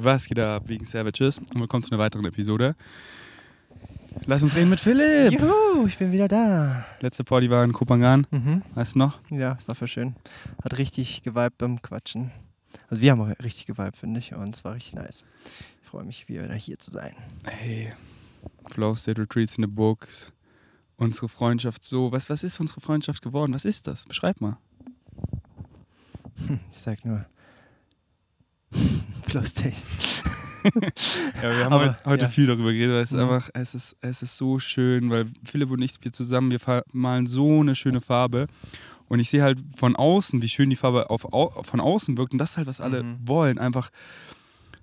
Was geht ab wegen Savages? Und willkommen zu einer weiteren Episode. Lass uns reden mit Philipp. Juhu, ich bin wieder da. Letzte Party war in Kopangan. Mhm. Weißt du noch? Ja, es war voll schön. Hat richtig geweibt beim Quatschen. Also wir haben auch richtig geweibt, finde ich. Und es war richtig nice. Ich freue mich, wieder hier zu sein. Hey, Flow State Retreats in the Books. Unsere Freundschaft so. Was, was ist unsere Freundschaft geworden? Was ist das? Beschreib mal. Ich sag nur. State. Ja, wir haben Aber, heute, ja. viel darüber geredet. weil Es ist Mhm. einfach, es ist, es ist so schön, weil Philipp und ich, wir zusammen, wir malen so eine schöne Farbe. Und ich sehe halt von außen, wie schön die Farbe auf, au, von außen wirkt. Und das ist halt, was alle Mhm. wollen. Einfach,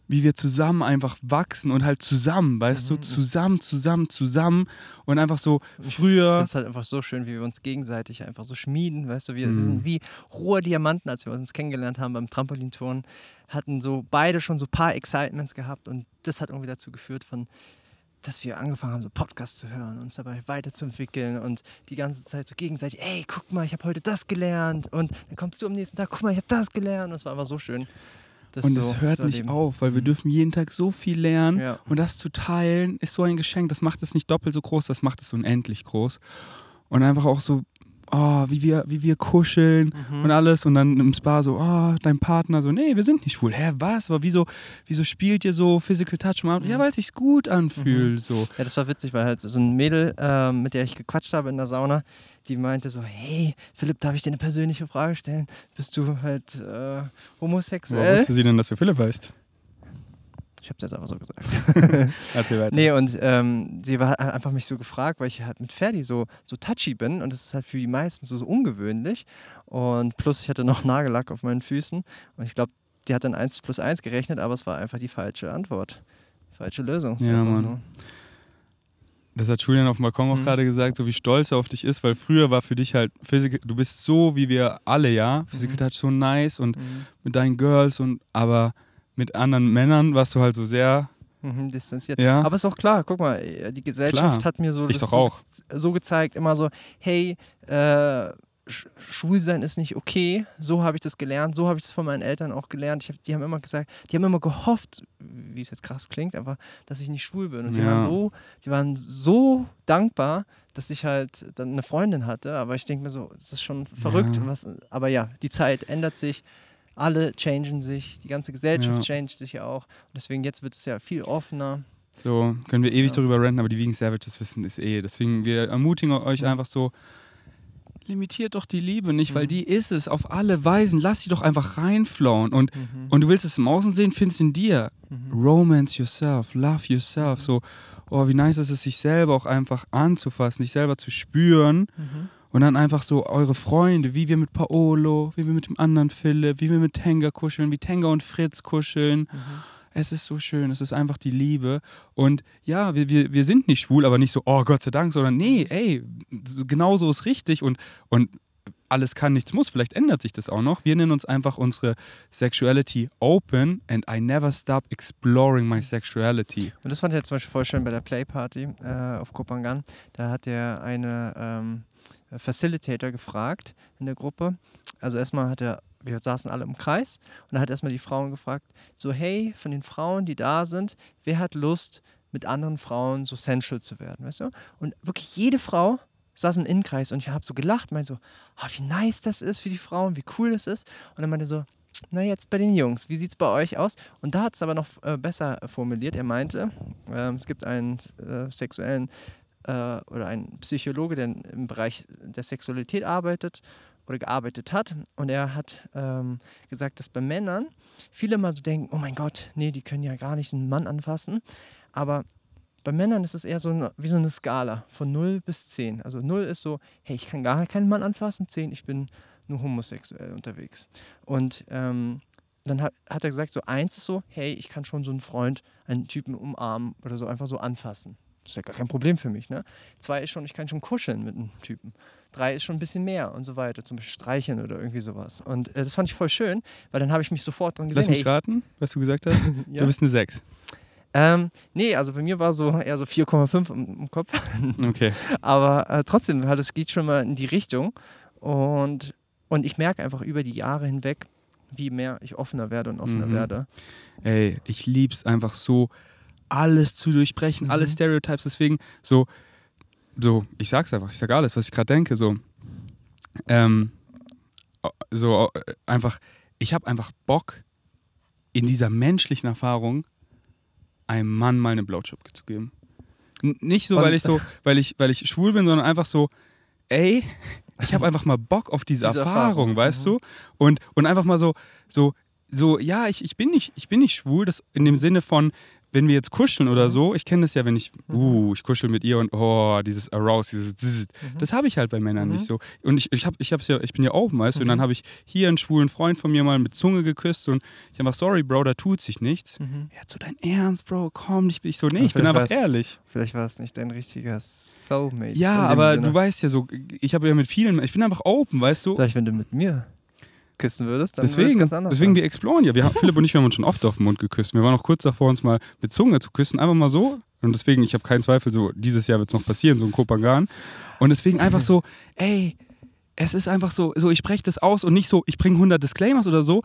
wie wir zusammen einfach wachsen und halt zusammen, weißt Mhm. du, zusammen, zusammen, zusammen. Und einfach so früher. Das ist halt einfach so schön, wie wir uns gegenseitig einfach so schmieden. Weißt du, wir, Mhm. wir sind wie rohe Diamanten, als wir uns kennengelernt haben beim Trampolinturnen. Hatten so beide schon so ein paar Excitements gehabt und das hat irgendwie dazu geführt, von, dass wir angefangen haben, so Podcasts zu hören, uns dabei weiterzuentwickeln und die ganze Zeit so gegenseitig, ey, guck mal, ich habe heute das gelernt und dann kommst du am nächsten Tag, guck mal, ich habe das gelernt. Und es war einfach so schön. Das Und so es hört nicht auf, weil wir Mhm. dürfen jeden Tag so viel lernen. Ja. Und das zu teilen ist so ein Geschenk. Das macht es nicht doppelt so groß, das macht es unendlich groß. Und einfach auch so, oh, wie wir, wie wir kuscheln Mhm. und alles. Und dann im Spa so, oh, dein Partner so, nee, wir sind nicht schwul. Hä, was? Aber wieso, wieso spielt ihr so Physical Touch? Mal? Ja, Mhm. weil es sich gut anfühlt. So. Ja, das war witzig, weil halt so ein Mädel, ähm, mit der ich gequatscht habe in der Sauna, die meinte so, hey, Philipp, darf ich dir eine persönliche Frage stellen? Bist du halt äh, homosexuell? wusste sie denn, dass du Philipp heißt? Ich hab's jetzt einfach so gesagt. Erzähl weiter. nee, und ähm, sie war hat einfach mich so gefragt, weil ich halt mit Ferdi so, so touchy bin und das ist halt für die meisten so, so ungewöhnlich. Und plus ich hatte noch Nagellack auf meinen Füßen und ich glaube, die hat dann 1 plus 1 gerechnet, aber es war einfach die falsche Antwort. Falsche Lösung. Ja, Mann. nur- Das hat Julian auf dem Balkon auch Mhm. gerade gesagt, so wie stolz er auf dich ist, weil früher war für dich halt Physical, du bist so wie wir alle, ja. Physical Mhm. Touch so nice und Mhm. mit deinen Girls und aber mit anderen Männern warst du halt so sehr, Mhm, distanziert. ja. Aber ist auch klar, guck mal, die Gesellschaft Klar. hat mir so, so, so gezeigt, immer so, hey, äh, Sch- schwul sein ist nicht okay. So habe ich das gelernt, so habe ich das von meinen Eltern auch gelernt. Hab, die haben immer gesagt, die haben immer gehofft, wie es jetzt krass klingt, einfach, dass ich nicht schwul bin. Und die Ja. waren so, die waren so dankbar, dass ich halt dann eine Freundin hatte. Aber ich denke mir so, es ist schon verrückt. Ja. Was, aber ja, die Zeit ändert sich. Alle changen sich, die ganze Gesellschaft Ja. changed sich ja auch. Und deswegen jetzt wird es ja viel offener. So können wir ewig Ja. darüber ranten, aber die Vegan Savages wissen ist eh. Deswegen, wir ermutigen euch einfach so, limitiert doch die Liebe nicht, weil Mhm. die ist es auf alle Weisen. Lass sie doch einfach reinflowen. Und, Mhm. und du willst es im Außen sehen, findest in dir. Mhm. Romance yourself, love yourself. So, oh, wie nice ist es, sich selber auch einfach anzufassen, sich selber zu spüren. Mhm. Und dann einfach so eure Freunde, wie wir mit Paolo, wie wir mit dem anderen Philipp, wie wir mit Tenga kuscheln, wie Tenga und Fritz kuscheln. Mhm. Es ist so schön, es ist einfach die Liebe. Und ja, wir, wir, wir sind nicht schwul, aber nicht so, oh Gott sei Dank, sondern nee, ey, genau so ist richtig und, und alles kann, nichts muss. Vielleicht ändert sich das auch noch. Wir nennen uns einfach unsere Sexuality open and I never stop exploring my sexuality. Und das fand ich jetzt zum Beispiel voll schön bei der Playparty äh, auf Kopangan. Da hat der eine ähm, Facilitator gefragt in der Gruppe. Also erstmal hat er, wir saßen alle im Kreis und er hat erstmal die Frauen gefragt, so hey, von den Frauen, die da sind, wer hat Lust, mit anderen Frauen so sensual zu werden, weißt du? Und wirklich jede Frau saß im Innenkreis und ich habe so gelacht, meinte so, ah, wie nice das ist für die Frauen, wie cool das ist. Und dann meinte so, na jetzt bei den Jungs, wie sieht es bei euch aus? Und da hat es aber noch äh, besser formuliert. Er meinte, ähm, es gibt einen äh, sexuellen äh, oder einen Psychologe, der im Bereich der Sexualität arbeitet oder gearbeitet hat. Und er hat ähm, gesagt, dass bei Männern viele mal so denken, oh mein Gott, nee, die können ja gar nicht einen Mann anfassen. Aber bei Männern ist es eher so eine, wie so eine Skala von 0 bis 10. Also 0 ist so, hey, ich kann gar keinen Mann anfassen. 10, ich bin nur homosexuell unterwegs. Und ähm, dann hat, hat er gesagt, so 1 ist so, hey, ich kann schon so einen Freund, einen Typen umarmen oder so einfach so anfassen. Das ist ja gar kein Problem für mich. Ne? Zwei ist schon, ich kann schon kuscheln mit einem Typen. Drei ist schon ein bisschen mehr und so weiter, zum Beispiel streicheln oder irgendwie sowas. Und äh, das fand ich voll schön, weil dann habe ich mich sofort dran gesehen. Lass mich hey, raten, was du gesagt hast. ja. Du bist eine 6. ähm, nee, also bei mir war so eher so 4,5 im, im Kopf. Okay. Aber äh, trotzdem, halt, es geht schon mal in die Richtung. Und, und ich merke einfach über die Jahre hinweg, wie mehr ich offener werde und offener Mhm. werde. Ey, ich lieb's einfach so, alles zu durchbrechen, Mhm. alle Stereotypes. Deswegen so, so, ich sag's einfach, ich sag alles, was ich gerade denke. So, ähm, so einfach, ich habe einfach Bock, in dieser menschlichen Erfahrung einem Mann mal eine Blowjob zu geben. N nicht so, weil ich so, weil ich, weil ich schwul bin, sondern einfach so, ey, ich habe einfach mal Bock auf diese, Diese Erfahrung, Erfahrung, weißt mhm. du? Und, und einfach mal so, so, so, ja, ich, ich bin nicht, ich bin nicht schwul, das in dem Sinne von, wenn wir jetzt kuscheln oder Mhm. so, ich kenne das ja, wenn ich, uh, ich kuschel mit ihr und oh, dieses Arouse, dieses Zzz, Mhm. das habe ich halt bei Männern Mhm. nicht so. Und ich, ich, hab, ich, hab's ja, ich bin ja open, weißt du, und dann Mhm. habe ich hier einen schwulen Freund von mir mal mit Zunge geküsst und ich einfach, sorry, Bro, da tut sich nichts. Mhm. Ja, zu dein Ernst, Bro, komm. Ich so, nee, Aber ich bin einfach ehrlich. Vielleicht war es nicht dein richtiger Soulmate. Ja, aber Sinne. du weißt ja so, ich habe ja mit vielen, ich bin einfach open, weißt du? Vielleicht, wenn du mit mir küssen würdest, dann Deswegen, ganz anders deswegen sein. wir exploren ja. Wir, haben- Philipp und ich, wir haben uns schon oft auf den Mund geküsst. Wir waren auch kurz davor, uns mal mit Zunge zu küssen. Einfach mal so. Und deswegen, ich habe keinen Zweifel, so dieses Jahr wird es noch passieren, so ein Kopangan. Und deswegen einfach so, ey, es ist einfach so, so ich spreche das aus und nicht so, ich bringe 100 Disclaimers oder so.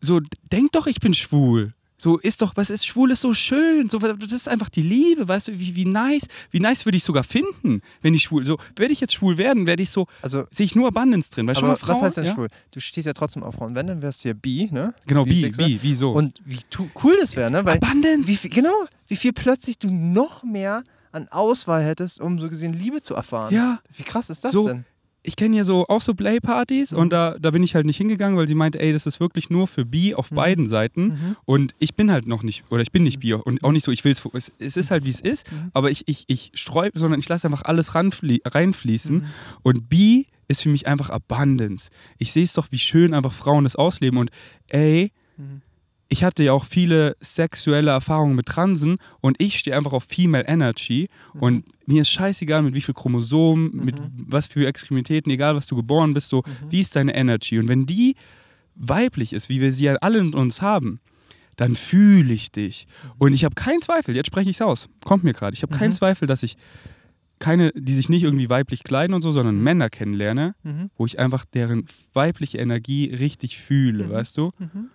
So, denk doch, ich bin schwul. So ist doch, was ist schwul ist so schön. So, das ist einfach die Liebe, weißt du, wie, wie nice. Wie nice würde ich sogar finden, wenn ich schwul. So, werde ich jetzt schwul werden, werde ich so, Also, sehe ich nur Abundance drin. Weißt du, aber was heißt denn ja? schwul? Du stehst ja trotzdem auf Frauen. Wenn, dann wärst du ja bi, ne? Genau, bi, bi, wie so. Und wie cool das wäre, ne? Weil Abundance. wie, genau, wie viel plötzlich du noch mehr an Auswahl hättest, um so gesehen Liebe zu erfahren. Ja, Wie krass ist das So, denn? Ich kenne ja so auch so Play-Partys Mhm. und da, da bin ich halt nicht hingegangen, weil sie meinte, ey, das ist wirklich nur für Bi auf Mhm. beiden Seiten. Mhm. Und ich bin halt noch nicht, oder ich bin nicht Bi und auch nicht so, ich will es, es ist halt wie es ist, Mhm. aber ich, ich, ich streue, sondern ich lasse einfach alles ranflie reinfließen. Mhm. Und Bi ist für mich einfach Abundance. Ich sehe es doch, wie schön einfach Frauen das ausleben und ey, Mhm. Ich hatte ja auch viele sexuelle Erfahrungen mit Transen und ich stehe einfach auf Female Energy und mir ist scheißegal, mit wie viel Chromosomen, mit Mhm. was für Extremitäten, egal was du geboren bist, so, Mhm. wie ist deine Energy? Und wenn die weiblich ist, wie wir sie ja alle in uns haben, dann fühle ich dich. Und ich habe keinen Zweifel, jetzt spreche ich es aus, kommt mir gerade, ich habe keinen Mhm. Zweifel, dass ich keine, die sich nicht irgendwie weiblich kleiden und so, sondern Männer kennenlerne, Mhm. wo ich einfach deren weibliche Energie richtig fühle, Mhm. weißt du? Mhm.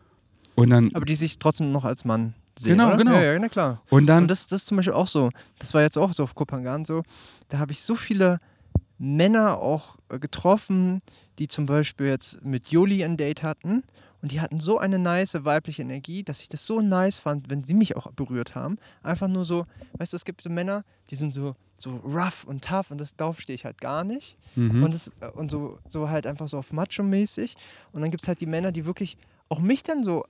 Und dann, Aber die sich trotzdem noch als Mann sehen. Genau, oder? genau. Ja, ja, na klar. und dann, Und das, das ist zum Beispiel auch so. Das war jetzt auch so auf Kopangan so. Da habe ich so viele Männer auch äh, getroffen, die zum Beispiel jetzt mit Joli ein Date hatten. Und die hatten so eine nice weibliche Energie, dass ich das so nice fand, wenn sie mich auch berührt haben. Einfach nur so, weißt du, es gibt so Männer, die sind so, so rough und tough und das darauf stehe ich halt gar nicht. mhm. Und, das, äh, und so, so halt einfach so auf Macho-mäßig. Und dann gibt es halt die Männer, die wirklich auch mich dann so,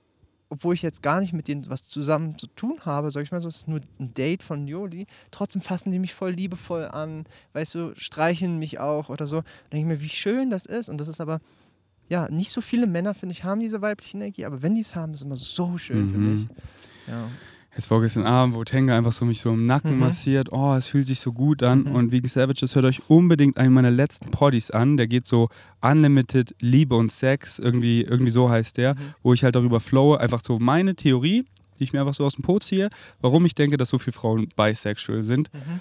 obwohl ich jetzt gar nicht mit denen was zusammen zu tun habe, sag ich mal so, es ist nur ein Date von Joli, trotzdem fassen die mich voll liebevoll an, weißt du, streicheln mich auch oder so. Dann denke ich mir, wie schön das ist. Und das ist aber, ja, nicht so viele Männer, finde ich, haben diese weibliche Energie, aber wenn die es haben, ist es immer so schön, Mhm. finde ich. Ja. Jetzt vorgestern Abend, wo Tenga einfach so mich so im Nacken Mhm. massiert. Oh, es fühlt sich so gut an. Mhm. Und Vegan Savages, hört euch unbedingt einen meiner letzten Poddies an. Der geht so Unlimited Liebe und Sex. Irgendwie, irgendwie so heißt der. Mhm. Wo ich halt darüber flowe. Einfach so meine Theorie, die ich mir einfach so aus dem Po ziehe. Warum ich denke, dass so viele Frauen bisexual sind. Mhm.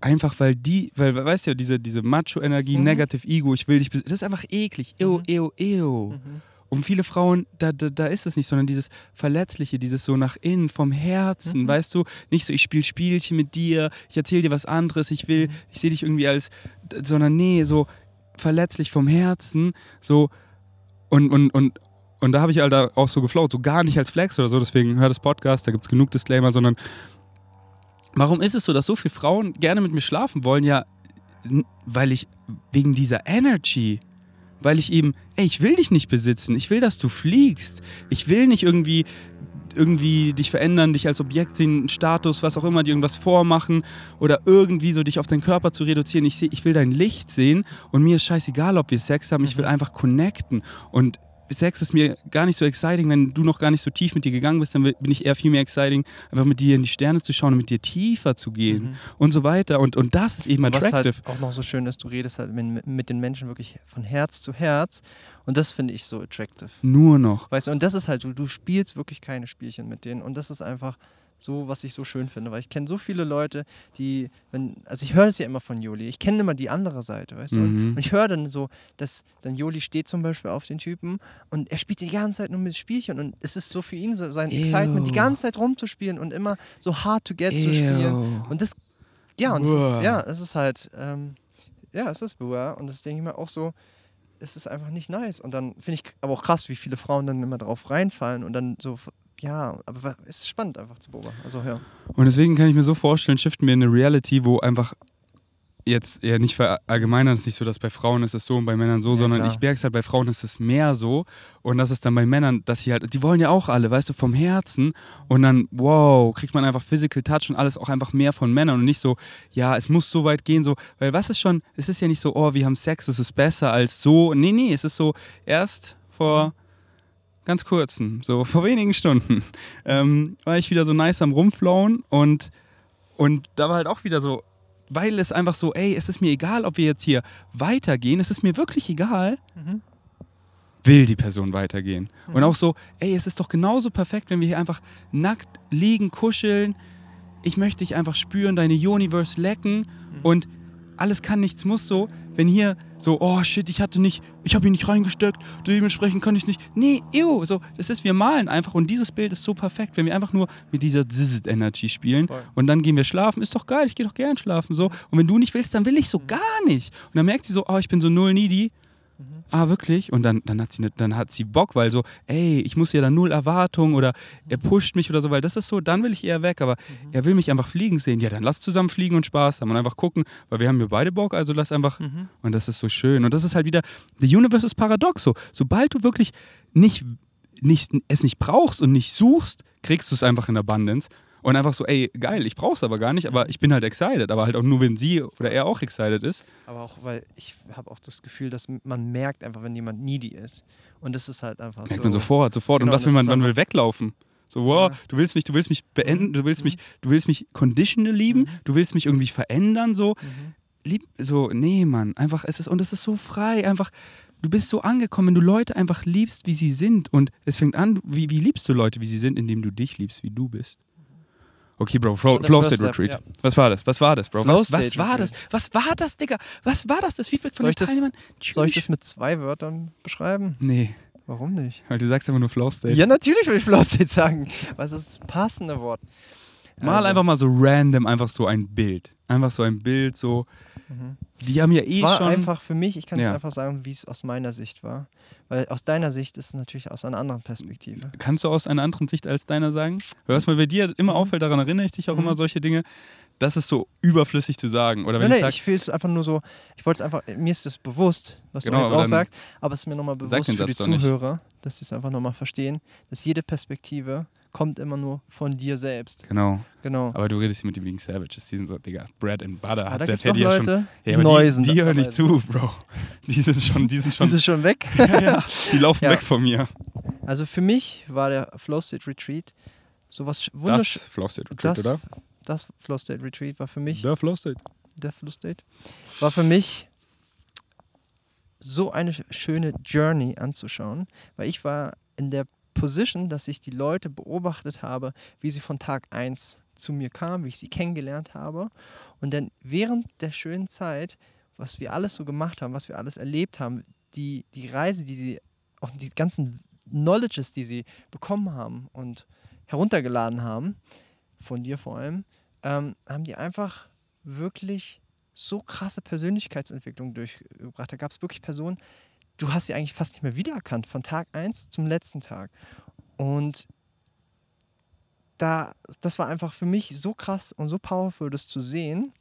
Einfach weil die, weil, weißt du ja, diese, diese Macho-Energie, Mhm. Negative Ego, ich will dich, das ist einfach eklig. Ew, Mhm. ew, ew. Mhm. Und viele Frauen, da, da, da ist es nicht, sondern dieses Verletzliche, dieses so nach innen, vom Herzen, Mhm. weißt du? Nicht so, ich spiele Spielchen mit dir, ich erzähle dir was anderes, ich will, Mhm. ich sehe dich irgendwie als, sondern nee, so verletzlich vom Herzen, so und, und, und, und da habe ich halt auch so geflowt, so gar nicht als Flex oder so, deswegen hör das Podcast, da gibt es genug Disclaimer, sondern warum ist es so, dass so viele Frauen gerne mit mir schlafen wollen? Ja, weil ich, wegen dieser Energy, weil ich eben, ey, ich will dich nicht besitzen, ich will, dass du fliegst, ich will nicht irgendwie irgendwie dich verändern, dich als Objekt sehen, einen Status, was auch immer, dir irgendwas vormachen oder irgendwie so dich auf deinen Körper zu reduzieren. Ich, seh, ich will dein Licht sehen und mir ist scheißegal, ob wir Sex haben, ich will Mhm. einfach connecten und Sex ist mir gar nicht so exciting, wenn du noch gar nicht so tief mit dir gegangen bist, dann bin ich eher viel mehr exciting, einfach mit dir in die Sterne zu schauen und mit dir tiefer zu gehen Mhm. und so weiter. Und, und das ist eben Was attractive. halt auch noch so schön ist, du redest halt mit, mit den Menschen wirklich von Herz zu Herz. Und das finde ich so attractive. Nur noch. Weißt du, und das ist halt so, du spielst wirklich keine Spielchen mit denen. Und das ist einfach so, was ich so schön finde, weil ich kenne so viele Leute, die, wenn, also ich höre es ja immer von Joli, ich kenne immer die andere Seite, weißt du, Mhm. und ich höre dann so, dass dann Joli steht zum Beispiel auf den Typen und er spielt die ganze Zeit nur mit Spielchen und es ist so für ihn so sein Excitement, die Ew. ganze Zeit rumzuspielen und immer so hard to get zu spielen und das, ja, und das ist, ja, es ist halt, ähm, ja, es ist Buah und das denke ich mir auch so, es ist einfach nicht nice. Und dann finde ich aber auch krass, wie viele Frauen dann immer drauf reinfallen und dann so, ja, aber es ist spannend einfach zu beobachten. Also ja. Und deswegen kann ich mir so vorstellen, shiften wir in eine Reality, wo einfach jetzt eher nicht verallgemeinern, es ist nicht so, dass bei Frauen ist es so und bei Männern so, Ja, sondern klar. ich merke es halt, bei Frauen ist es mehr so und das ist dann bei Männern, dass sie halt, die wollen ja auch alle, weißt du, vom Herzen und dann, wow, kriegt man einfach Physical Touch und alles auch einfach mehr von Männern und nicht so, ja, es muss so weit gehen, so, weil was ist schon, es ist ja nicht so, oh, wir haben Sex, es ist besser als so, nee, nee, es ist so, erst vor ganz kurzen, so vor wenigen Stunden, ähm, war ich wieder so nice am Rumflown und, und da war halt auch wieder so, weil es einfach so, ey, es ist mir egal, ob wir jetzt hier weitergehen, es ist mir wirklich egal, Mhm. will die Person weitergehen. Und Mhm. auch so, ey, es ist doch genauso perfekt, wenn wir hier einfach nackt liegen, kuscheln. Ich möchte dich einfach spüren, deine Universe lecken Mhm. und alles kann, nichts muss so. Wenn hier so, oh shit, ich hatte nicht, ich habe ihn nicht reingesteckt, dementsprechend kann ich nicht. Nee, ew, so, das ist, wir malen einfach und dieses Bild ist so perfekt, wenn wir einfach nur mit dieser Zizzit-Energy spielen Voll. und dann gehen wir schlafen, ist doch geil, ich gehe doch gern schlafen, so. Und wenn du nicht willst, dann will ich so gar nicht. Und dann merkt sie so, oh, ich bin so null needy. Mhm. Ah, wirklich? Und dann, dann, hat sie ne, dann hat sie Bock, weil so, ey, ich muss ja da null Erwartung oder er pusht mich oder so, weil das ist so, dann will ich eher weg, aber Mhm. er will mich einfach fliegen sehen. Ja, dann lass zusammen fliegen und Spaß haben und einfach gucken, weil wir haben ja beide Bock, also lass einfach. Mhm. Und das ist so schön. Und das ist halt wieder, the universe ist paradox so. Sobald du wirklich nicht, nicht, es nicht brauchst und nicht suchst, kriegst du es einfach in Abundance. Und einfach so, ey, geil, ich brauch's aber gar nicht, aber ich bin halt excited. Aber halt auch nur, wenn sie oder er auch excited ist. Aber auch, weil ich habe auch das Gefühl, dass man merkt einfach, wenn jemand needy ist. Und das ist halt einfach Merkt so. man sofort, sofort. Genau, und was will man, man will weglaufen. So, wow, Ja. du willst mich, du willst mich beenden, du willst Mhm. mich, du willst mich conditional lieben, Mhm. du willst mich irgendwie verändern, so. Mhm. Lieb, so, nee, Mann, einfach, es ist, und es ist so frei, einfach, du bist so angekommen, wenn du Leute einfach liebst, wie sie sind. Und es fängt an, wie, wie liebst du Leute, wie sie sind, indem du dich liebst, wie du bist. Okay, Bro, der Flow State Retreat. Was war das? Was war das, Bro? Flow Was, was war das? Was war das, Digga? Was war das? Das Feedback von Soll den ich das- Teilnehmern? Soll ich das mit zwei Wörtern beschreiben? Nee, Warum nicht? weil du sagst immer nur Flow State. Ja, natürlich will ich Flow State sagen. Was ist das passende Wort? Mal Also, einfach mal so random, einfach so ein Bild. Einfach so ein Bild, so. Mhm. Die haben ja Es eh war schon. einfach für mich, ich kann es Ja. einfach sagen, wie es aus meiner Sicht war. Weil aus deiner Sicht ist es natürlich aus einer anderen Perspektive. Kannst du aus einer anderen Sicht als deiner sagen? Hörst mal, bei dir immer Mhm. auffällt, daran erinnere ich dich auch Mhm. immer solche Dinge. Das ist so überflüssig zu sagen. Oder wenn Nein, ich nein, sage, ich fühle es einfach nur so, ich wollte es einfach, mir ist das bewusst, was Genau, du jetzt auch sagst, aber es ist mir nochmal bewusst für die doch nicht. Zuhörer, dass sie es einfach nochmal verstehen, dass jede Perspektive kommt immer nur von dir selbst. genau. Genau. Aber du redest hier mit den Bleeding Savages. Die sind so, Digga, Bread and Butter. Aber hat da der gibt es auch Paddy ja schon. Leute, die Ja, neu die, sind. die hören nicht zu, Bro. Die sind schon, die sind Die schon. sind schon weg. ja, ja, die laufen Ja. weg von mir. Also für mich war der Flow State Retreat sowas Das wunderschönes. Flow State Retreat, Das, oder? das Flow State Retreat war für mich Der Flow State. der Flow State, war für mich so eine sch- schöne Journey anzuschauen, weil ich war in der Position, dass ich die Leute beobachtet habe, wie sie von Tag 1 zu mir kamen, wie ich sie kennengelernt habe. Und dann während der schönen Zeit, was wir alles so gemacht haben, was wir alles erlebt haben, die, die Reise, die sie, auch die ganzen Knowledges, die sie bekommen haben und heruntergeladen haben, von dir vor allem, ähm, haben die einfach wirklich so krasse Persönlichkeitsentwicklung durchgebracht. Da gab es wirklich Personen, du hast sie eigentlich fast nicht mehr wiedererkannt, von Tag 1 zum letzten Tag. Und da, das war einfach für mich so krass und so powerful, das zu sehen.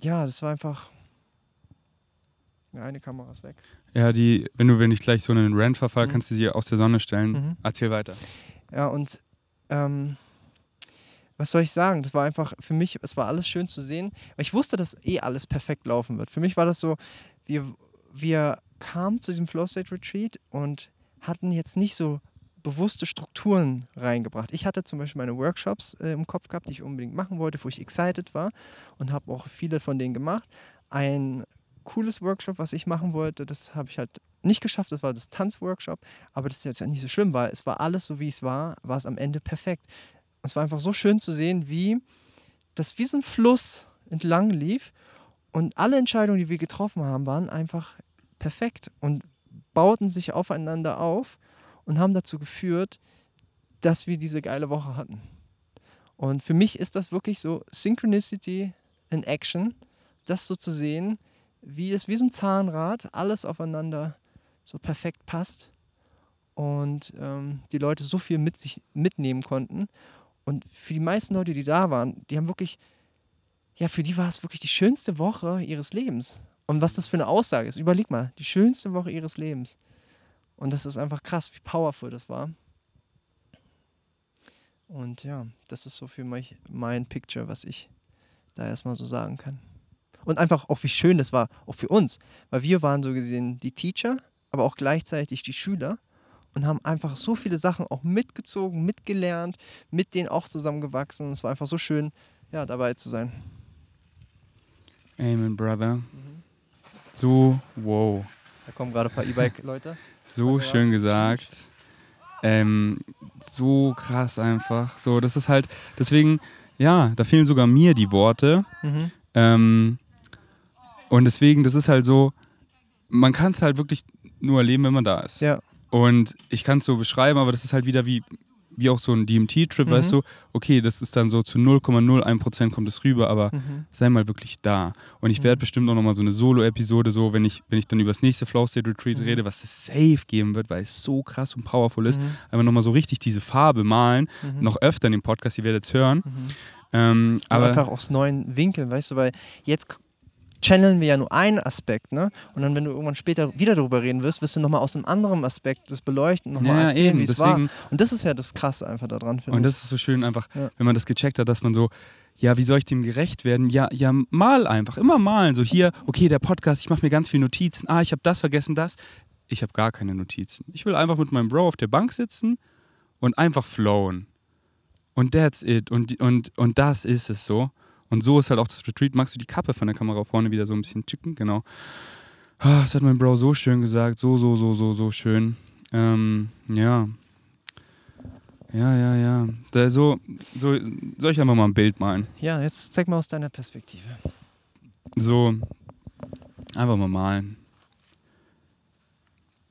Ja, das war einfach. Ja, eine Kamera ist weg. Ja, die, wenn du, wenn ich gleich so einen Rant verfall, Mhm. kannst du sie aus der Sonne stellen. Mhm. Erzähl weiter. Ja, und ähm, was soll ich sagen? Das war einfach für mich, es war alles schön zu sehen, ich wusste, dass eh alles perfekt laufen wird. Für mich war das so, wir, wir kamen zu diesem Flow State Retreat und hatten jetzt nicht so bewusste Strukturen reingebracht. Ich hatte zum Beispiel meine Workshops äh, im Kopf gehabt, die ich unbedingt machen wollte, wo ich excited war und habe auch viele von denen gemacht. Ein cooles Workshop, was ich machen wollte, das habe ich halt nicht geschafft, das war das Tanzworkshop, aber das ist jetzt ja nicht so schlimm, weil es war alles so, wie es war, war es am Ende perfekt. Es war einfach so schön zu sehen, wie das wie so ein Fluss entlang lief und alle Entscheidungen, die wir getroffen haben, waren einfach perfekt und bauten sich aufeinander auf und haben dazu geführt, dass wir diese geile Woche hatten. Und für mich ist das wirklich so Synchronicity in Action, das so zu sehen, wie es wie so ein Zahnrad alles aufeinander so perfekt passt und ähm, die Leute so viel mit sich mitnehmen konnten. Und für die meisten Leute, die da waren, die haben wirklich, ja, für die war es wirklich die schönste Woche ihres Lebens. Und was das für eine Aussage ist, überleg mal, die schönste Woche ihres Lebens. Und das ist einfach krass, wie powerful das war. Und ja, das ist so für mich mein Picture, was ich da erstmal so sagen kann. Und einfach auch, wie schön das war, auch für uns. Weil wir waren so gesehen die Teacher, aber auch gleichzeitig die Schüler und haben einfach so viele Sachen auch mitgezogen, mitgelernt, mit denen auch zusammengewachsen. Und es war einfach so schön, ja, dabei zu sein. Amen, Brother. So, wow. Da kommen gerade ein paar E-Bike-Leute. So schön gesagt. Ähm, so krass einfach. So, das ist halt, deswegen, ja, da fehlen sogar mir die Worte. Mhm. Ähm, und deswegen, das ist halt so, man kann es halt wirklich nur erleben, wenn man da ist. Ja, Und ich kann es so beschreiben, aber das ist halt wieder wie, wie auch so ein DMT-Trip, Mhm. weißt du? Okay, das ist dann so zu 0,01% kommt es rüber, aber mhm. sei mal wirklich da. Und ich werde bestimmt auch nochmal so eine Solo-Episode, so, wenn ich, wenn ich dann über das nächste Flow State Retreat Mhm. rede, was es safe geben wird, weil es so krass und powerful ist. Mhm. Einfach nochmal so richtig diese Farbe malen, Mhm. noch öfter in dem Podcast, ihr werdet es hören. Mhm. Ähm, aber aber einfach aus neuen Winkeln, weißt du, weil jetzt channeln wir ja nur einen Aspekt, ne? Und dann, wenn du irgendwann später wieder darüber reden wirst, wirst du nochmal aus einem anderen Aspekt das beleuchten und nochmal ja, erzählen, wie es war. Und das ist ja das Krasse einfach daran, finde und ich. das ist so schön einfach, Ja. wenn man das gecheckt hat, dass man so, ja, wie soll ich dem gerecht werden? Ja, ja, mal einfach, immer malen. So hier, okay, der Podcast, ich mache mir ganz viele Notizen. Ah, ich habe das vergessen, das. Ich habe gar keine Notizen. Ich will einfach mit meinem Bro auf der Bank sitzen und einfach flowen. Und that's it. Und, und, und das ist es so. Und so ist halt auch das Retreat. Magst du die Kappe von der Kamera vorne wieder so ein bisschen chicken? Genau. Ah, Das hat mein Bro so schön gesagt. So, so, so, so, so schön. Ähm, ja. Ja, ja, ja. Da, so, so, soll ich einfach mal ein Bild malen? ja, jetzt zeig mal aus deiner Perspektive. So, einfach mal malen.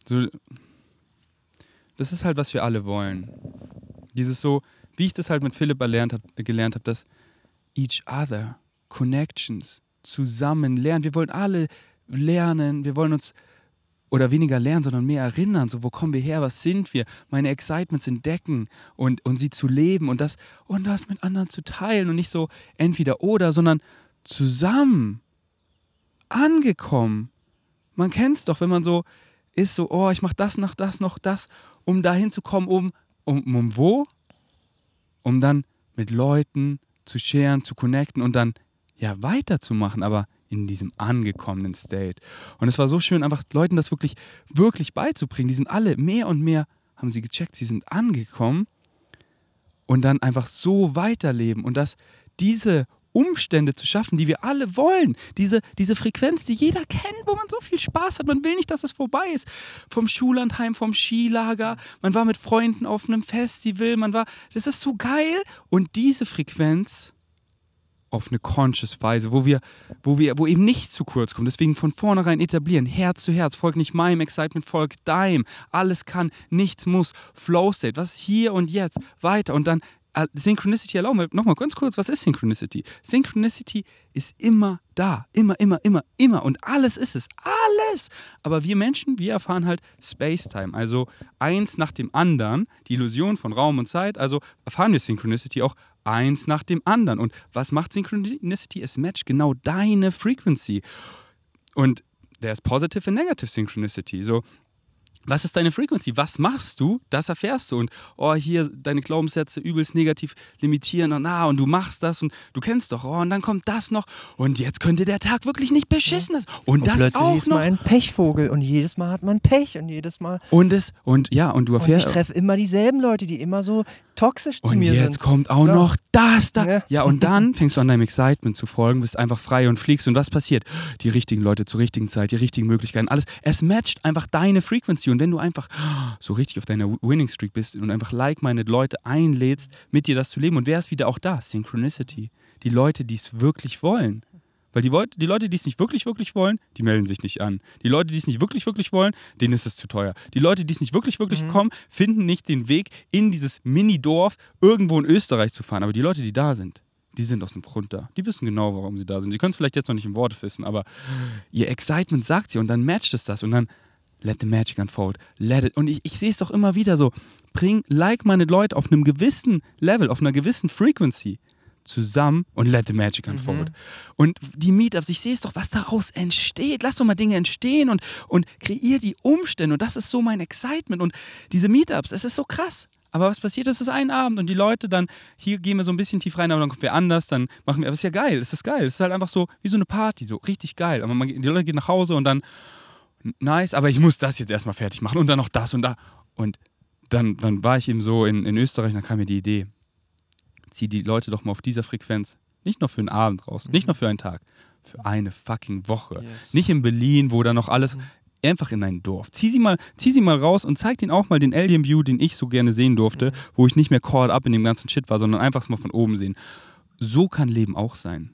So, das ist halt, was wir alle wollen. Dieses so, wie ich das halt mit Philipp erlernt hab, gelernt habe, dass each other, Connections, zusammen lernen. Wir wollen alle lernen, wir wollen uns oder weniger lernen, sondern mehr erinnern. So, wo kommen wir her? Was sind wir? Meine Excitements entdecken und, und sie zu leben und das, und das mit anderen zu teilen und nicht so entweder oder, sondern zusammen angekommen. Man kennt es doch, wenn man so ist, so, oh, ich mache das noch, das noch, das, um dahin zu kommen, um, um, um wo? Um dann mit Leuten zu sharen, zu connecten und dann ja weiterzumachen, aber in diesem angekommenen State. Und es war so schön, einfach Leuten das wirklich, wirklich beizubringen. Die sind alle mehr und mehr, haben sie gecheckt, sie sind angekommen und dann einfach so weiterleben und dass diese Umstände zu schaffen, die wir alle wollen. Diese, diese Frequenz, die jeder kennt, wo man so viel Spaß hat. Man will nicht, dass es vorbei ist. Vom Schullandheim, vom Skilager. Man war mit Freunden auf einem Festival. Man war, das ist so geil. Und diese Frequenz auf eine conscious Weise, wo wir, wo wir, wo eben nichts zu kurz kommt. Deswegen von vornherein etablieren, Herz zu Herz, folgt nicht meinem Excitement, folgt deinem. Alles kann, nichts muss. Flow State, was hier und jetzt, weiter und dann Synchronicity erlauben wir nochmal ganz kurz, was ist Synchronicity? Synchronicity ist immer da, immer, immer, immer, immer und alles ist es, alles. Aber wir Menschen, wir erfahren halt Space-Time, also eins nach dem anderen, die Illusion von Raum und Zeit, also erfahren wir Synchronicity auch eins nach dem anderen. Und was macht Synchronicity? Es matcht genau deine Frequency. Und there's positive and negative Synchronicity. So, was ist deine Frequency? Was machst du? Das erfährst du. Und oh, hier deine Glaubenssätze übelst negativ limitieren und ah, und du machst das und du kennst doch, oh, und dann kommt das noch und jetzt könnte der Tag wirklich nicht beschissen sein. Und, Und das plötzlich auch ist noch. man ein Pechvogel und jedes Mal hat man Pech und jedes Mal. Und es, und ja, und du Und ich erfährst. treffe immer dieselben Leute, die immer so toxisch zu Und mir jetzt sind. kommt auch Ja. noch das da. Ja. Ja. und dann fängst du an deinem Excitement zu folgen, bist einfach frei und fliegst. Und was passiert? Die richtigen Leute zur richtigen Zeit, die richtigen Möglichkeiten, alles. Es matcht einfach deine Frequency. Und wenn du einfach so richtig auf deiner Winning Streak bist und einfach like-minded Leute einlädst, mit dir das zu leben. Und wer ist wieder auch da? Synchronicity. Die Leute, die es wirklich wollen. Weil die, Leute- die Leute, die es nicht wirklich, wirklich wollen, die melden sich nicht an. Die Leute, die es nicht wirklich, wirklich wollen, denen ist es zu teuer. Die Leute, die es nicht wirklich, wirklich Mhm. kommen, finden nicht den Weg in dieses Mini-Dorf irgendwo in Österreich zu fahren. Aber die Leute, die da sind, die sind aus dem Grund da. Die wissen genau, warum sie da sind. Sie können es vielleicht jetzt noch nicht in Worte wissen, aber ihr Excitement sagt sie und dann matcht es das und dann let the magic unfold. Let it. Und ich, ich sehe es doch immer wieder so. Bring like-minded Leute auf einem gewissen Level, auf einer gewissen Frequency zusammen und let the magic unfold. Und die Meetups, ich sehe es doch, was daraus entsteht. Lass doch mal Dinge entstehen und, und kreier die Umstände. Und das ist so mein Excitement. Und diese Meetups, es ist so krass. Aber was passiert? Es ist ein Abend und die Leute dann, hier gehen wir so ein bisschen tief rein, aber dann kommt wer anders, dann machen wir, aber es ist ja geil, es ist geil. Es ist halt einfach so wie so eine Party, so richtig geil. Aber man, die Leute gehen nach Hause und dann, nice, aber ich muss das jetzt erstmal fertig machen und dann noch das und da. Und dann, dann war ich eben so in, in Österreich, dann kam mir die Idee, zieh die Leute doch mal auf dieser Frequenz, nicht nur für einen Abend raus, nicht nur für einen Tag, für eine fucking Woche. Yes. Nicht in Berlin, wo da noch alles, einfach in ein Dorf. Zieh sie mal, zieh sie mal raus und zeig ihnen auch mal den Alien View, den ich so gerne sehen durfte, wo ich nicht mehr caught up in dem ganzen Shit war, sondern einfach mal von oben sehen. So kann Leben auch sein.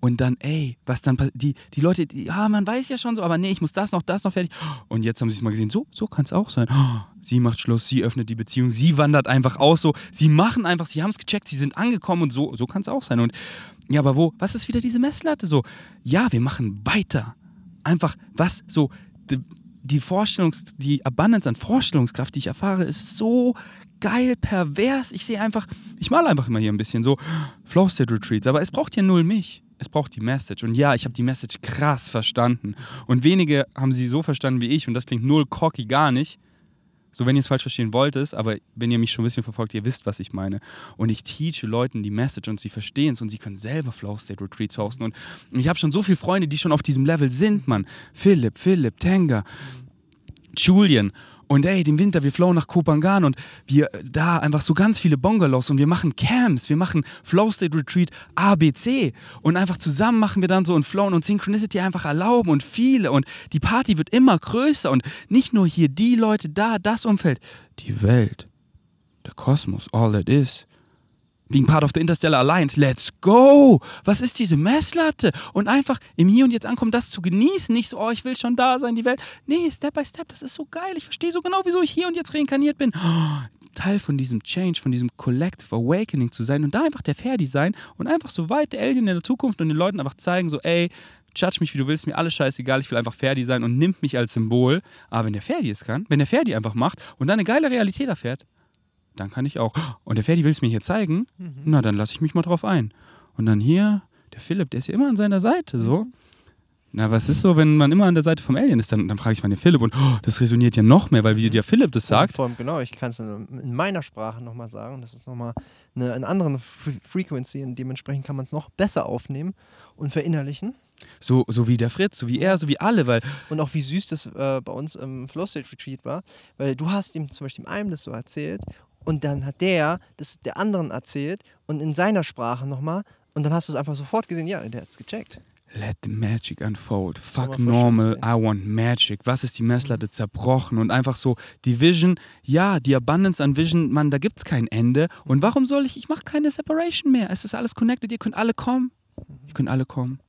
Und dann, ey, was dann passiert, die, die Leute, die, ja, man weiß ja schon so, aber nee, ich muss das noch, das noch fertig. Und jetzt haben sie es mal gesehen, so, so kann es auch sein. Sie macht Schluss, sie öffnet die Beziehung, sie wandert einfach aus, so, sie machen einfach, sie haben es gecheckt, sie sind angekommen und so, so kann es auch sein. Und ja, aber wo, was ist wieder diese Messlatte? So, ja, wir machen weiter. Einfach, was, so, die, die Vorstellungs-, die Abundance an Vorstellungskraft, die ich erfahre, ist so geil, pervers. Ich sehe einfach, ich male einfach immer hier ein bisschen so Flow State Retreats, aber es braucht ja null mich. Es braucht die Message. Und ja, ich habe die Message krass verstanden. Und wenige haben sie so verstanden wie ich. Und das klingt null cocky, gar nicht. So, wenn ihr es falsch verstehen wollt, ist, aber wenn ihr mich schon ein bisschen verfolgt, ihr wisst, was ich meine. Und ich teache Leuten die Message und sie verstehen es und sie können selber Flow State Retreats hosten. Und ich habe schon so viele Freunde, die schon auf diesem Level sind, Mann. Philipp, Philipp, Tenga, Julian. Und ey, den Winter, wir flowen nach Kopangan und wir äh, da einfach so ganz viele Bungalows und wir machen Camps, wir machen Flow State Retreat ABC und einfach zusammen machen wir dann so und flowen und Synchronicity einfach erlauben und viele. Und die Party wird immer größer und nicht nur hier die Leute da, das Umfeld, die Welt, der Kosmos, all that is. Being part of the Interstellar Alliance, let's go! Was ist diese Messlatte? Und einfach im Hier und Jetzt ankommen, das zu genießen. Nicht so, oh, ich will schon da sein, die Welt. Nee, Step by Step, das ist so geil. Ich verstehe so genau, wieso ich hier und jetzt reinkarniert bin. Teil von diesem Change, von diesem Collective Awakening zu sein und da einfach der Ferdi sein und einfach so weit der Alien in der Zukunft und den Leuten einfach zeigen, so, ey, judge mich, wie du willst, mir alles scheißegal, ich will einfach Ferdi sein und nimmt mich als Symbol. Aber wenn der Ferdi es kann, wenn der Ferdi einfach macht und dann eine geile Realität erfährt, dann kann ich auch. Und der Ferdi will es mir hier zeigen, na, dann lasse ich mich mal drauf ein. Und dann hier, der Philipp, der ist ja immer an seiner Seite, so. Na, was ist so, wenn man immer an der Seite vom Alien ist? Dann, dann frage ich mal den Philipp und oh, das resoniert ja noch mehr, weil wie der Philipp das sagt, allem, genau, ich kann es in, in meiner Sprache nochmal sagen. Das ist nochmal eine, eine andere Fre Frequency und dementsprechend kann man es noch besser aufnehmen und verinnerlichen. so, so wie der Fritz, so wie er, so wie alle, weil Und auch wie süß das äh, bei uns im Flow State Retreat war, weil du hast ihm zum Beispiel einem das so erzählt und dann hat der das der anderen erzählt und in seiner Sprache nochmal und dann hast du es einfach sofort gesehen, ja, der hat es gecheckt. Let the magic unfold. Fuck normal. I want magic. Was ist die Messlatte zerbrochen? Und einfach so, die Vision, ja, die Abundance an Vision, Mann, da gibt's kein Ende. Und warum soll ich, ich mache keine Separation mehr. Es ist alles connected, ihr könnt alle kommen. Ihr könnt alle kommen.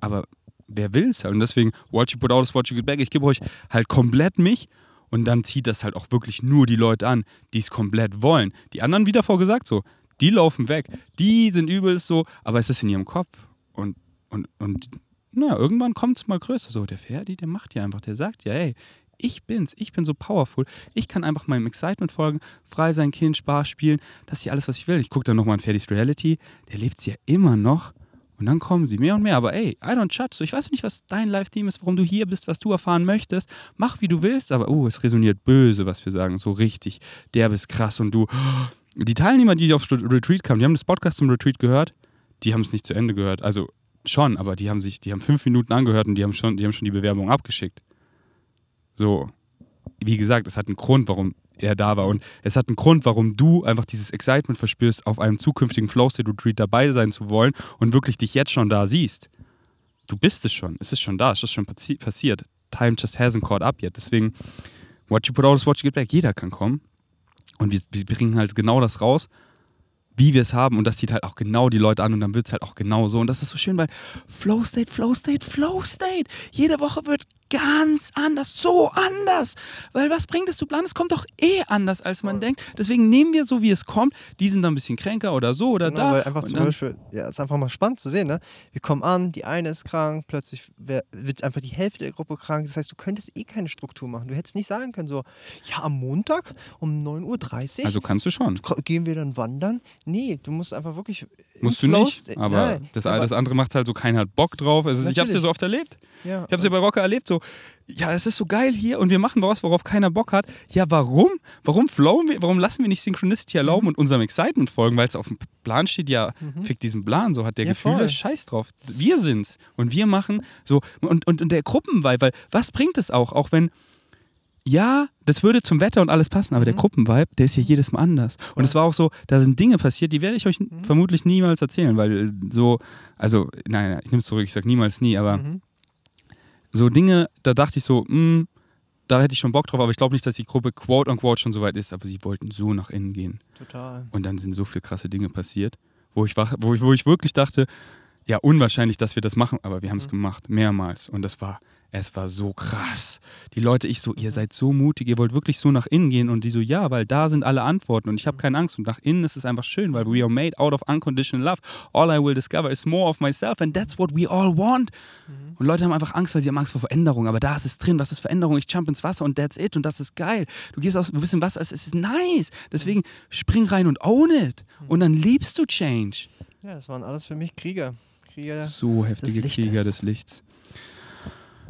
Aber wer will's halt? Und deswegen, what you put out is what you get back. Ich gebe euch halt komplett mich und dann zieht das halt auch wirklich nur die Leute an, die es komplett wollen. Die anderen, wie davor gesagt, so, die laufen weg. Die sind übelst so, aber es ist in ihrem Kopf. Und, und, und na, irgendwann kommt es mal größer. So, der Ferdi, der macht ja einfach, der sagt ja, ey, ich bin's, ich bin so powerful. Ich kann einfach meinem Excitement folgen, frei sein Kind, Spaß spielen. Das ist ja alles, was ich will. Ich gucke dann nochmal in Ferdis Reality. Der lebt ja immer noch. Und dann kommen sie mehr und mehr. Aber ey, I don't judge. So, ich weiß nicht, was dein Live-Theme ist, warum du hier bist, was du erfahren möchtest. Mach, wie du willst. Aber, oh, es resoniert böse, was wir sagen. So richtig. Der bist krass. Und du. Die Teilnehmer, die auf Retreat kamen, die haben das Podcast zum Retreat gehört. Die haben es nicht zu Ende gehört. Also schon, aber die haben sich, die haben fünf Minuten angehört und die haben schon, die haben schon die Bewerbung abgeschickt. So. wie gesagt, es hat einen Grund, warum er da war. Und es hat einen Grund, warum du einfach dieses Excitement verspürst, auf einem zukünftigen Flow State Retreat dabei sein zu wollen und wirklich dich jetzt schon da siehst. Du bist es schon, es ist schon da, es ist schon passi passiert. Time just hasn't caught up yet. Deswegen, what you put out is what you get back. Jeder kann kommen. Und wir, wir bringen halt genau das raus, wie wir es haben. Und das zieht halt auch genau die Leute an und dann wird es halt auch genau so. Und das ist so schön, weil Flow State, Flow State, Flow State. Jede Woche wird ganz anders, so anders. Weil was bringt es zu planen? Es kommt doch eh anders, als man Voll. denkt. Deswegen nehmen wir so, wie es kommt. Die sind dann ein bisschen kränker oder so oder Genau, da. weil einfach Und zum Beispiel, ja, ist einfach mal spannend zu sehen, ne? Wir kommen an, die eine ist krank, plötzlich wird einfach die Hälfte der Gruppe krank. Das heißt, du könntest eh keine Struktur machen. Du hättest nicht sagen können, so, ja, am Montag um 9.30 Uhr Also kannst du schon. gehen wir dann wandern. Nee, du musst einfach wirklich. Musst du nicht, aber Nein, das, aber- das andere macht halt so, keiner hat Bock drauf. Also ich hab's ja Natürlich. so oft erlebt. Ja, Ich habe es ja bei Rocker erlebt, so, ja, es ist so geil hier und wir machen was, worauf keiner Bock hat. Ja, warum? Warum flowen wir, warum lassen wir nicht Synchronicity erlauben Mhm. und unserem Excitement folgen? Weil es auf dem Plan steht, ja, fick diesen Plan, so hat der Ja, Gefühle, voll. scheiß drauf. Wir sind's und wir machen so und, und, und der Gruppenvibe, weil was bringt es auch, auch wenn, ja, das würde zum Wetter und alles passen, aber der Mhm. Gruppenvibe, der ist ja jedes Mal anders. Und es war auch so, da sind Dinge passiert, die werde ich euch Mhm. vermutlich niemals erzählen, weil so, also, nein, nein, ich nehme es zurück, ich sage niemals nie, aber Mhm. so Dinge, da dachte ich so, mh, da hätte ich schon Bock drauf, aber ich glaube nicht, dass die Gruppe quote unquote schon so weit ist, aber sie wollten so nach innen gehen. Total. Und dann sind so viele krasse Dinge passiert, wo ich, wach, wo ich, wo ich wirklich dachte, ja, unwahrscheinlich, dass wir das machen, aber wir haben es Mhm. gemacht, mehrmals. Und das war, es war so krass. Die Leute, ich so, ihr seid so mutig, ihr wollt wirklich so nach innen gehen. Und die so, ja, weil da sind alle Antworten und ich habe keine Angst. Und nach innen ist es einfach schön, weil we are made out of unconditional love. All I will discover is more of myself and that's what we all want. Und Leute haben einfach Angst, weil sie haben Angst vor Veränderung. Aber da ist es drin. Was ist Veränderung? Ich jump ins Wasser und that's it. Und das ist geil. Du gehst aus, du bist im Wasser, es ist nice. Deswegen spring rein und own it. Und dann liebst du Change. Ja, das waren alles für mich Krieger. Krieger. So heftige Lichtes. Krieger des Lichts.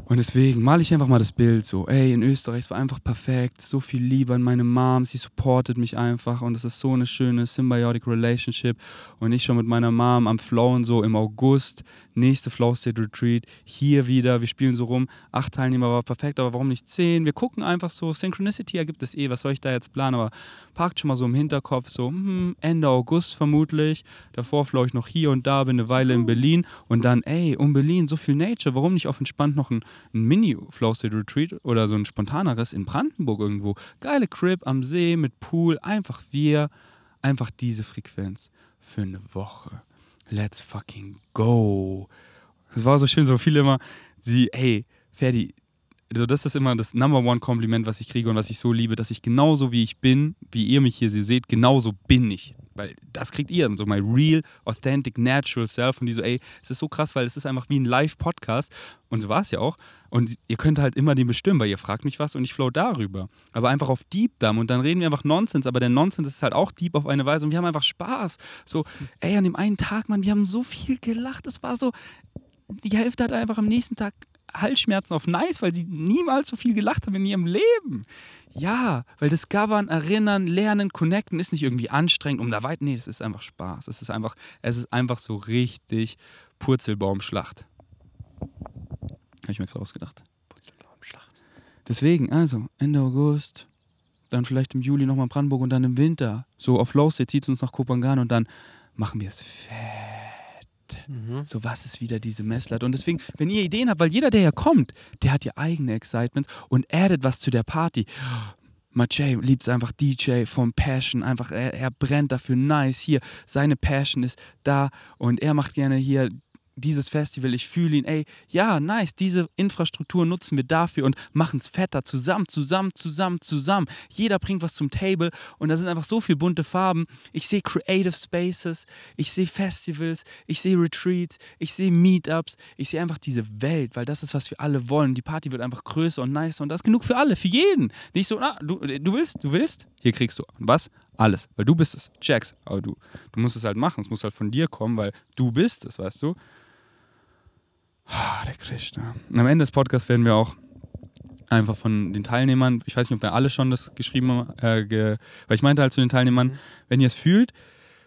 Und deswegen male ich einfach mal das Bild so, ey, in Österreich, es war einfach perfekt, so viel Liebe an meine Mom, sie supportet mich einfach. Und es ist so eine schöne symbiotic Relationship. Und ich schon mit meiner Mom am Flowen so im August, nächste Flow State Retreat, hier wieder, wir spielen so rum, acht Teilnehmer war perfekt, aber warum nicht zehn? Wir gucken einfach so, Synchronicity ergibt es eh, was soll ich da jetzt planen, aber parkt schon mal so im Hinterkopf so, hm, Ende August vermutlich, davor flow ich noch hier und da, bin eine Weile in Berlin. Und dann, ey, um Berlin, so viel Nature, warum nicht auf entspannt noch ein, ein Mini-Flow State Retreat oder so ein spontaneres in Brandenburg irgendwo. Geile Crib am See mit Pool, einfach wir, einfach diese Frequenz für eine Woche. Let's fucking go. Es war so schön, so viele immer, sie, hey, Ferdi, also das ist immer das Number One Kompliment, was ich kriege und was ich so liebe, dass ich genauso wie ich bin, wie ihr mich hier seht, genauso bin ich. Weil das kriegt ihr, so my real, authentic, natural self. Und die so, ey, es ist so krass, weil es ist einfach wie ein Live-Podcast. Und so war es ja auch. Und ihr könnt halt immer den bestimmen, weil ihr fragt mich was und ich flow darüber. Aber einfach auf Deep Dumb und dann reden wir einfach Nonsens, aber der Nonsens ist halt auch deep auf eine Weise und wir haben einfach Spaß. So, ey, an dem einen Tag, Mann, wir haben so viel gelacht. Das war so, die Hälfte hat einfach am nächsten Tag Halsschmerzen auf Nice, weil sie niemals so viel gelacht haben in ihrem Leben. Ja, weil Discovern, Erinnern, Lernen, Connecten ist nicht irgendwie anstrengend, um da weit. Nee, es ist einfach Spaß. Es ist einfach, es ist einfach so richtig Purzelbaumschlacht. Habe ich mir gerade ausgedacht. Purzelbaumschlacht. Deswegen, also, Ende August, dann vielleicht im Juli nochmal Brandenburg und dann im Winter. So auf Low zieht es uns nach Kopangan und dann machen wir es fett. Mhm. So, was ist wieder diese Messlatte? Und deswegen, wenn ihr Ideen habt, weil jeder, der hier kommt, der hat ja eigene Excitements und addet was zu der Party. Machay liebt es einfach DJ vom Passion, einfach er, er brennt dafür, nice, hier, seine Passion ist da und er macht gerne hier dieses Festival, ich fühle ihn, ey, ja, nice, diese Infrastruktur nutzen wir dafür und machen es fetter, zusammen, zusammen, zusammen, zusammen. Jeder bringt was zum Table und da sind einfach so viele bunte Farben. Ich sehe Creative Spaces, ich sehe Festivals, ich sehe Retreats, ich sehe Meetups, ich sehe einfach diese Welt, weil das ist, was wir alle wollen. Die Party wird einfach größer und nicer und das ist genug für alle, für jeden. Nicht so, ah, du, du willst, du willst, hier kriegst du was? Alles, weil du bist es. Checks. Aber du, du musst es halt machen, es muss halt von dir kommen, weil du bist es, weißt du? Ah, der Krishna. Und am Ende des Podcasts werden wir auch einfach von den Teilnehmern, ich weiß nicht, ob da alle schon das geschrieben haben, äh, ge, weil ich meinte halt zu den Teilnehmern, Mhm. wenn ihr es fühlt,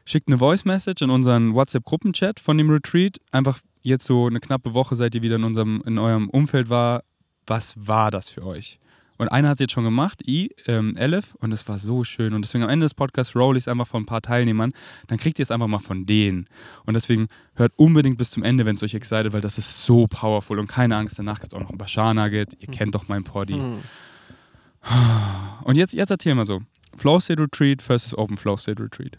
schickt eine Voice Message in unseren WhatsApp-Gruppenchat von dem Retreat. Einfach jetzt so eine knappe Woche seid ihr wieder in unserem, in eurem Umfeld war. Was war das für euch? Und einer hat es jetzt schon gemacht, I, ähm, Elif, und es war so schön. Und deswegen am Ende des Podcasts roll ich es einfach von ein paar Teilnehmern. Dann kriegt ihr es einfach mal von denen. Und deswegen hört unbedingt bis zum Ende, wenn es euch excited, weil das ist so powerful. Und keine Angst, danach gibt es auch noch ein Bashar-Nugget. Ihr Mhm. kennt doch mein Poddy. Hm. Und jetzt, jetzt erzähl mal so. Flow State Retreat versus Open Flow State Retreat.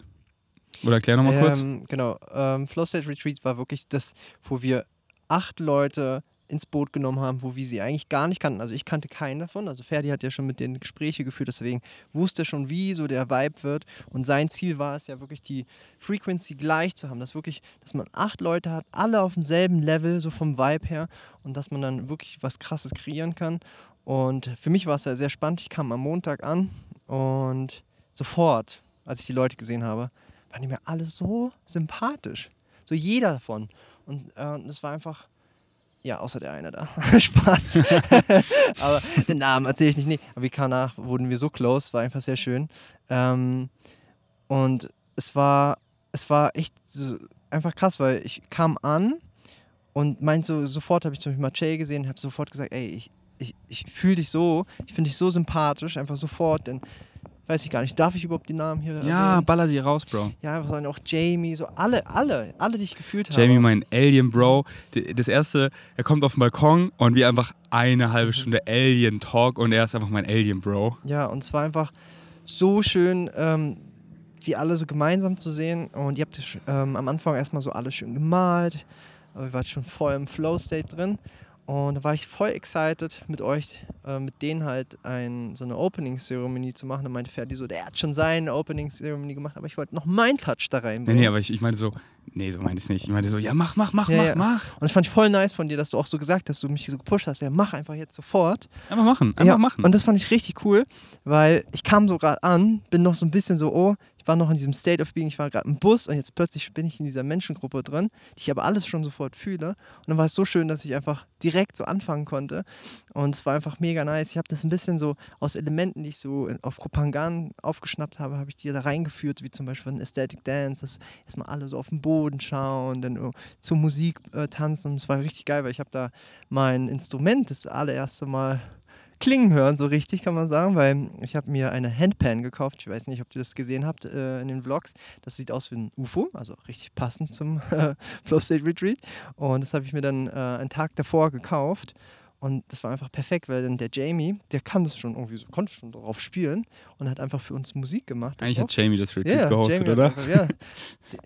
Oder erklär nochmal kurz. Ähm, genau, ähm, Flow State Retreat war wirklich das, wo wir acht Leute ins Boot genommen haben, wo wir sie eigentlich gar nicht kannten. Also ich kannte keinen davon. Also Ferdi hat ja schon mit denen Gespräche geführt, deswegen wusste er schon, wie so der Vibe wird. Und sein Ziel war es ja wirklich, die Frequency gleich zu haben. Dass wirklich, dass man acht Leute hat, alle auf demselben Level, so vom Vibe her. Und dass man dann wirklich was krasses kreieren kann. Und für mich war es ja sehr spannend. Ich kam am Montag an und sofort, als ich die Leute gesehen habe, waren die mir alle so sympathisch. So jeder davon. Und äh, das war einfach, ja, außer der eine da. Spaß. aber den Namen erzähle ich nicht. Nee. Aber wie kam nach, wurden wir so close, war einfach sehr schön. Ähm, und es war, es war echt so, einfach krass, weil ich kam an und meint so, sofort habe ich zum Beispiel Jay gesehen habe sofort gesagt, ey, ich, ich, ich fühle dich so, ich finde dich so sympathisch, einfach sofort, denn weiß ich gar nicht, darf ich überhaupt die Namen hier Ja, erwähnen? baller sie raus, Bro. Ja, einfach dann auch Jamie, so alle, alle, alle, die ich gefühlt habe. Jamie, mein Alien Bro. Das erste, er kommt auf den Balkon und wir einfach eine halbe Stunde Alien Talk und er ist einfach mein Alien Bro. Ja, und es war einfach so schön, ähm, die alle so gemeinsam zu sehen. Und ihr habt ähm, am Anfang erstmal so alles schön gemalt. Aber ihr wart schon voll im Flow-State drin. Und da war ich voll excited, mit euch, äh, mit denen halt ein, so eine Opening-Zeremonie zu machen. Da meinte Ferdi so, der hat schon seine Opening-Zeremonie gemacht, aber ich wollte noch meinen Touch da Nee, reinbringen. nee, aber ich, ich meinte so, nee, so meinte ich es nicht. Ich meinte so, ja, mach, mach, mach, Ja, mach, ja. mach. Und das fand ich voll nice von dir, dass du auch so gesagt hast, du mich so gepusht hast, ja, mach einfach jetzt sofort. Einfach machen, einfach ja, machen. Und das fand ich richtig cool, weil ich kam so gerade an, bin noch so ein bisschen so, oh, ich war noch in diesem State of Being, ich war gerade im Bus und jetzt plötzlich bin ich in dieser Menschengruppe drin, die ich aber alles schon sofort fühle. Und dann war es so schön, dass ich einfach direkt so anfangen konnte. Und es war einfach mega nice. Ich habe das ein bisschen so aus Elementen, die ich so auf Kopangan aufgeschnappt habe, habe ich die da reingeführt, wie zum Beispiel ein Aesthetic Dance, dass erstmal alle so auf den Boden schauen, dann zur Musik äh, tanzen. Und es war richtig geil, weil ich habe da mein Instrument das allererste Mal klingen hören, so richtig kann man sagen, weil ich habe mir eine Handpan gekauft. Ich weiß nicht, ob ihr das gesehen habt äh, in den Vlogs. Das sieht aus wie ein UFO, also richtig passend zum äh, Flow State Retreat. Und das habe ich mir dann äh, einen Tag davor gekauft. Und das war einfach perfekt, weil dann der Jamie, der kann das schon irgendwie so, konnte schon darauf spielen und hat einfach für uns Musik gemacht. Eigentlich hat Jamie das Retreat Ja, gehostet, Jamie oder? Einfach, ja.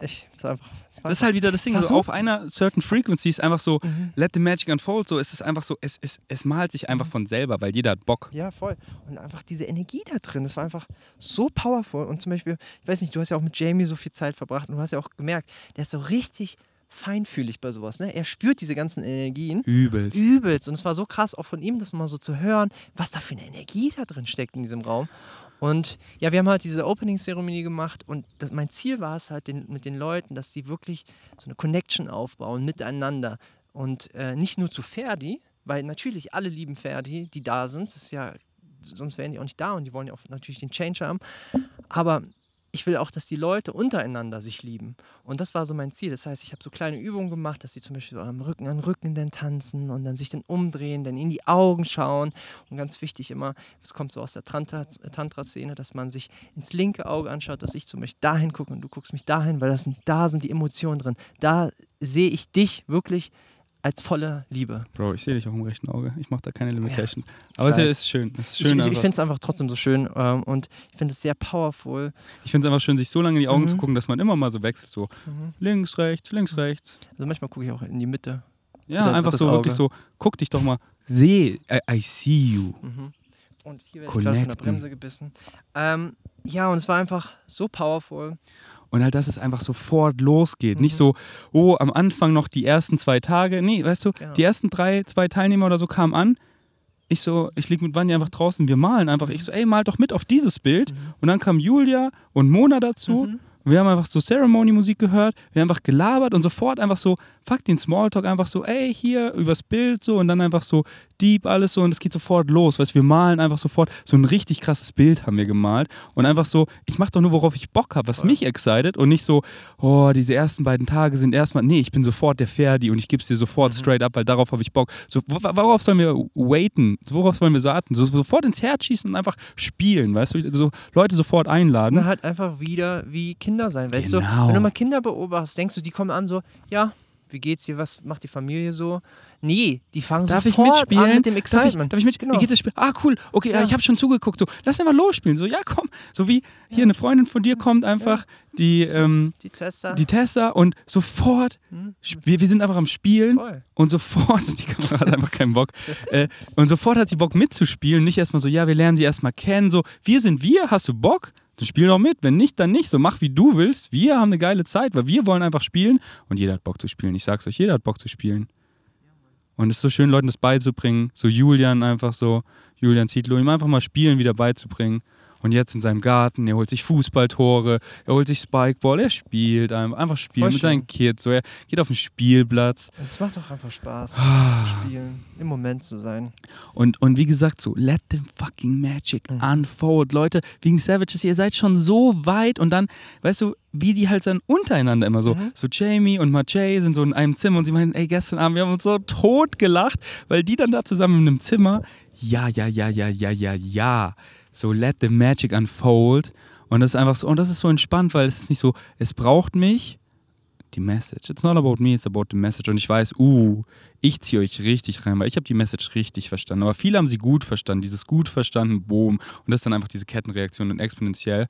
Ich, das einfach, das Das ist halt wieder das Ding, so so- auf einer certain frequency ist einfach so, Mhm. let the magic unfold, so es ist einfach so, es, es, es malt sich einfach von selber, weil jeder hat Bock. Ja, voll. Und einfach diese Energie da drin, das war einfach so powerful. Und zum Beispiel, ich weiß nicht, du hast ja auch mit Jamie so viel Zeit verbracht und du hast ja auch gemerkt, der ist so richtig feinfühlig bei sowas. Ne? Er spürt diese ganzen Energien. Übelst. Übelst. Und es war so krass, auch von ihm das mal so zu hören, was da für eine Energie da drin steckt in diesem Raum. Und ja, wir haben halt diese Opening-Zeremonie gemacht und das, mein Ziel war es halt den, mit den Leuten, dass sie wirklich so eine Connection aufbauen miteinander. Und äh, nicht nur zu Ferdi, weil natürlich alle lieben Ferdi, die da sind. Das ist ja, sonst wären die auch nicht da und die wollen ja auch natürlich den Change haben. Aber ich will auch, dass die Leute untereinander sich lieben. Und das war so mein Ziel. Das heißt, ich habe so kleine Übungen gemacht, dass sie zum Beispiel am Rücken an Rücken dann tanzen und dann sich dann umdrehen, dann in die Augen schauen. Und ganz wichtig immer, es kommt so aus der Tantra- Tantra-Szene, dass man sich ins linke Auge anschaut, dass ich zum Beispiel dahin gucke und du guckst mich dahin, weil das sind, da sind die Emotionen drin. Da sehe ich dich wirklich als volle Liebe. Bro, ich sehe dich auch im rechten Auge. Ich mache da keine Limitation. Aber es ist schön. Es ist Ich, schön ich, ich einfach. finde es einfach trotzdem so schön ähm, und ich finde es sehr powerful. Ich finde es einfach schön, sich so lange in die Augen Mhm. zu gucken, dass man immer mal so wechselt. So links, rechts, links, rechts. Also manchmal gucke ich auch in die Mitte. Ja, einfach so wirklich Auge. so, guck dich doch mal. Seh, I, I see you. Mhm. Und hier werde ich gerade von der. Bremse gebissen. Ähm, ja, und es war einfach so powerful. Und halt, dass es einfach sofort losgeht. Mhm. Nicht so, oh, am Anfang noch die ersten zwei Tage. Nee, weißt du, Genau. die ersten drei, zwei Teilnehmer oder so kamen an. Ich so, ich lieg mit Vanja einfach draußen, wir malen einfach. Ich so, ey, mal doch mit auf dieses Bild. Mhm. Und dann kam Julia und Mona dazu. Mhm. Und wir haben einfach so Ceremony-Musik gehört, wir haben einfach gelabert und sofort einfach so, fuck den Smalltalk, einfach so, ey, hier übers Bild so und dann einfach so deep alles so und es geht sofort los. Weißt du, wir malen einfach sofort so ein richtig krasses Bild haben wir gemalt und einfach so, ich mache doch nur, worauf ich Bock habe, was mich excited und nicht so, oh, diese ersten beiden Tage sind erstmal, nee, ich bin sofort der Ferdi und ich gebe es dir sofort Mhm. straight up, weil darauf habe ich Bock. So, wo- worauf sollen wir waiten? Worauf sollen wir warten? So, sofort ins Herz schießen und einfach spielen, weißt du? So Leute sofort einladen. Na, halt einfach wieder wie Kinder sein. Weißt du, Genau. wenn du mal Kinder beobachtest, denkst du, die kommen an so, ja, wie geht's dir, was macht die Familie so? Nee, die fangen Darf ich sofort mitspielen? an mit dem Darf ich, Excitement. darf ich mit? Genau. Wie geht das Spiel? Ah, cool. Okay, ja. Ja. ich habe schon zugeguckt. So, lass einfach losspielen. So, ja, komm. So wie hier eine Freundin von dir kommt einfach, die, ähm, Die Tester. die Tessa und sofort, Hm, wir, wir sind einfach am Spielen voll. und sofort, die Kamera hat einfach keinen Bock, äh, und sofort hat sie Bock mitzuspielen. Nicht erstmal so, ja, wir lernen sie erstmal kennen. So, wir sind wir, hast du Bock? Dann spiel doch mit. Wenn nicht, dann nicht. So, mach wie du willst. Wir haben eine geile Zeit, weil wir wollen einfach spielen und jeder hat Bock zu spielen. Ich sag's euch, jeder hat Bock zu spielen. Und es ist so schön, Leuten das beizubringen. So Julian einfach so, Julian Zietlow, ihm einfach mal Spielen wieder beizubringen. Und jetzt in seinem Garten, er holt sich Fußballtore, er holt sich Spikeball, er spielt einfach, einfach spielen Voll mit seinen. Kids. So, er geht auf den Spielplatz. Es macht doch einfach Spaß Ah. zu spielen, im Moment zu sein. Und, und wie gesagt, so, let the fucking magic Mhm. unfold. Leute, wegen Savages, ihr seid schon so weit und dann, weißt du, wie die halt dann untereinander immer so, Mhm. so Jamie und Marjay sind so in einem Zimmer und sie meinen, ey, gestern Abend, wir haben uns so tot gelacht, weil die dann da zusammen in einem Zimmer, ja, ja, ja, ja, ja, ja, ja, so let the magic unfold. Und das ist einfach so, und das ist so entspannt, weil es ist nicht so, es braucht mich, die Message. It's not about me, it's about the message. Und ich weiß, uh, ich ziehe euch richtig rein, weil ich habe die Message richtig verstanden. Aber viele haben sie gut verstanden, dieses gut verstanden, boom. Und das ist dann einfach diese Kettenreaktion und exponentiell.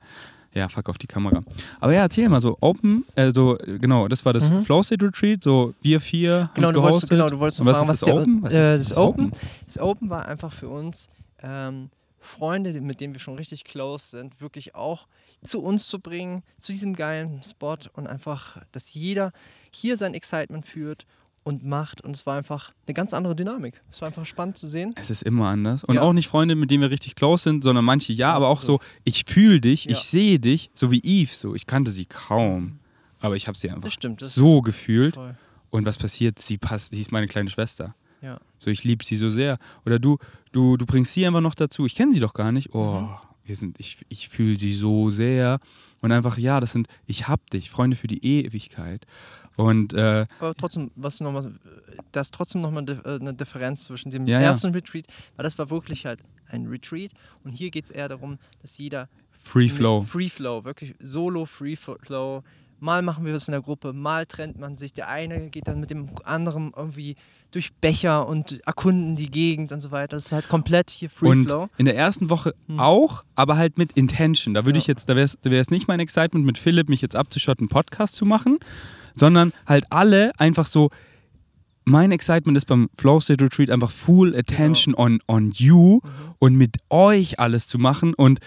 Ja, fuck auf die Kamera. Aber ja, erzähl mal so, Open, äh, so, genau, das war das Mhm. Flow State Retreat, so wir vier Genau, du wolltest, genau, du wolltest noch was fragen, ist was das Open? Was äh, ist das Open? Das Open war einfach für uns ähm, Freunde, mit denen wir schon richtig close sind, wirklich auch zu uns zu bringen, zu diesem geilen Spot und einfach, dass jeder hier sein Excitement führt und macht. Und es war einfach eine ganz andere Dynamik. Es war einfach spannend zu sehen. Es ist immer anders. Und Ja. auch nicht Freunde, mit denen wir richtig close sind, sondern manche ja, aber auch so, ich fühle dich, Ja. ich sehe dich, so wie Eve, so. Ich kannte sie kaum, aber ich habe sie einfach Das stimmt. Das so gefühlt. voll. Und was passiert? Sie passt, sie ist meine kleine Schwester. Ja. So, ich liebe sie so sehr. Oder du, du, du bringst sie einfach noch dazu. Ich kenne sie doch gar nicht. Oh, Mhm. wir sind, ich, ich fühle sie so sehr. Und einfach, ja, das sind, ich hab dich, Freunde für die Ewigkeit. Und äh, Aber trotzdem, was nochmal, da ist trotzdem nochmal eine Differenz zwischen dem Ja, ja. ersten Retreat, weil das war wirklich halt ein Retreat und hier geht es eher darum, dass jeder Free Flow. Free Flow, wirklich solo Free Flow. Mal machen wir das in der Gruppe, mal trennt man sich. Der eine geht dann mit dem anderen irgendwie durch Becher und erkunden die Gegend und so weiter. Das ist halt komplett hier Free Und Flow. in der ersten Woche Hm. auch, aber halt mit Intention. Da würde Ja. ich jetzt, da wäre es da wär's nicht mein Excitement mit Philipp, mich jetzt abzuschotten, einen Podcast zu machen, sondern halt alle einfach so. Mein Excitement ist beim Flow State Retreat einfach full attention on, on you Mhm. und mit euch alles zu machen. Und,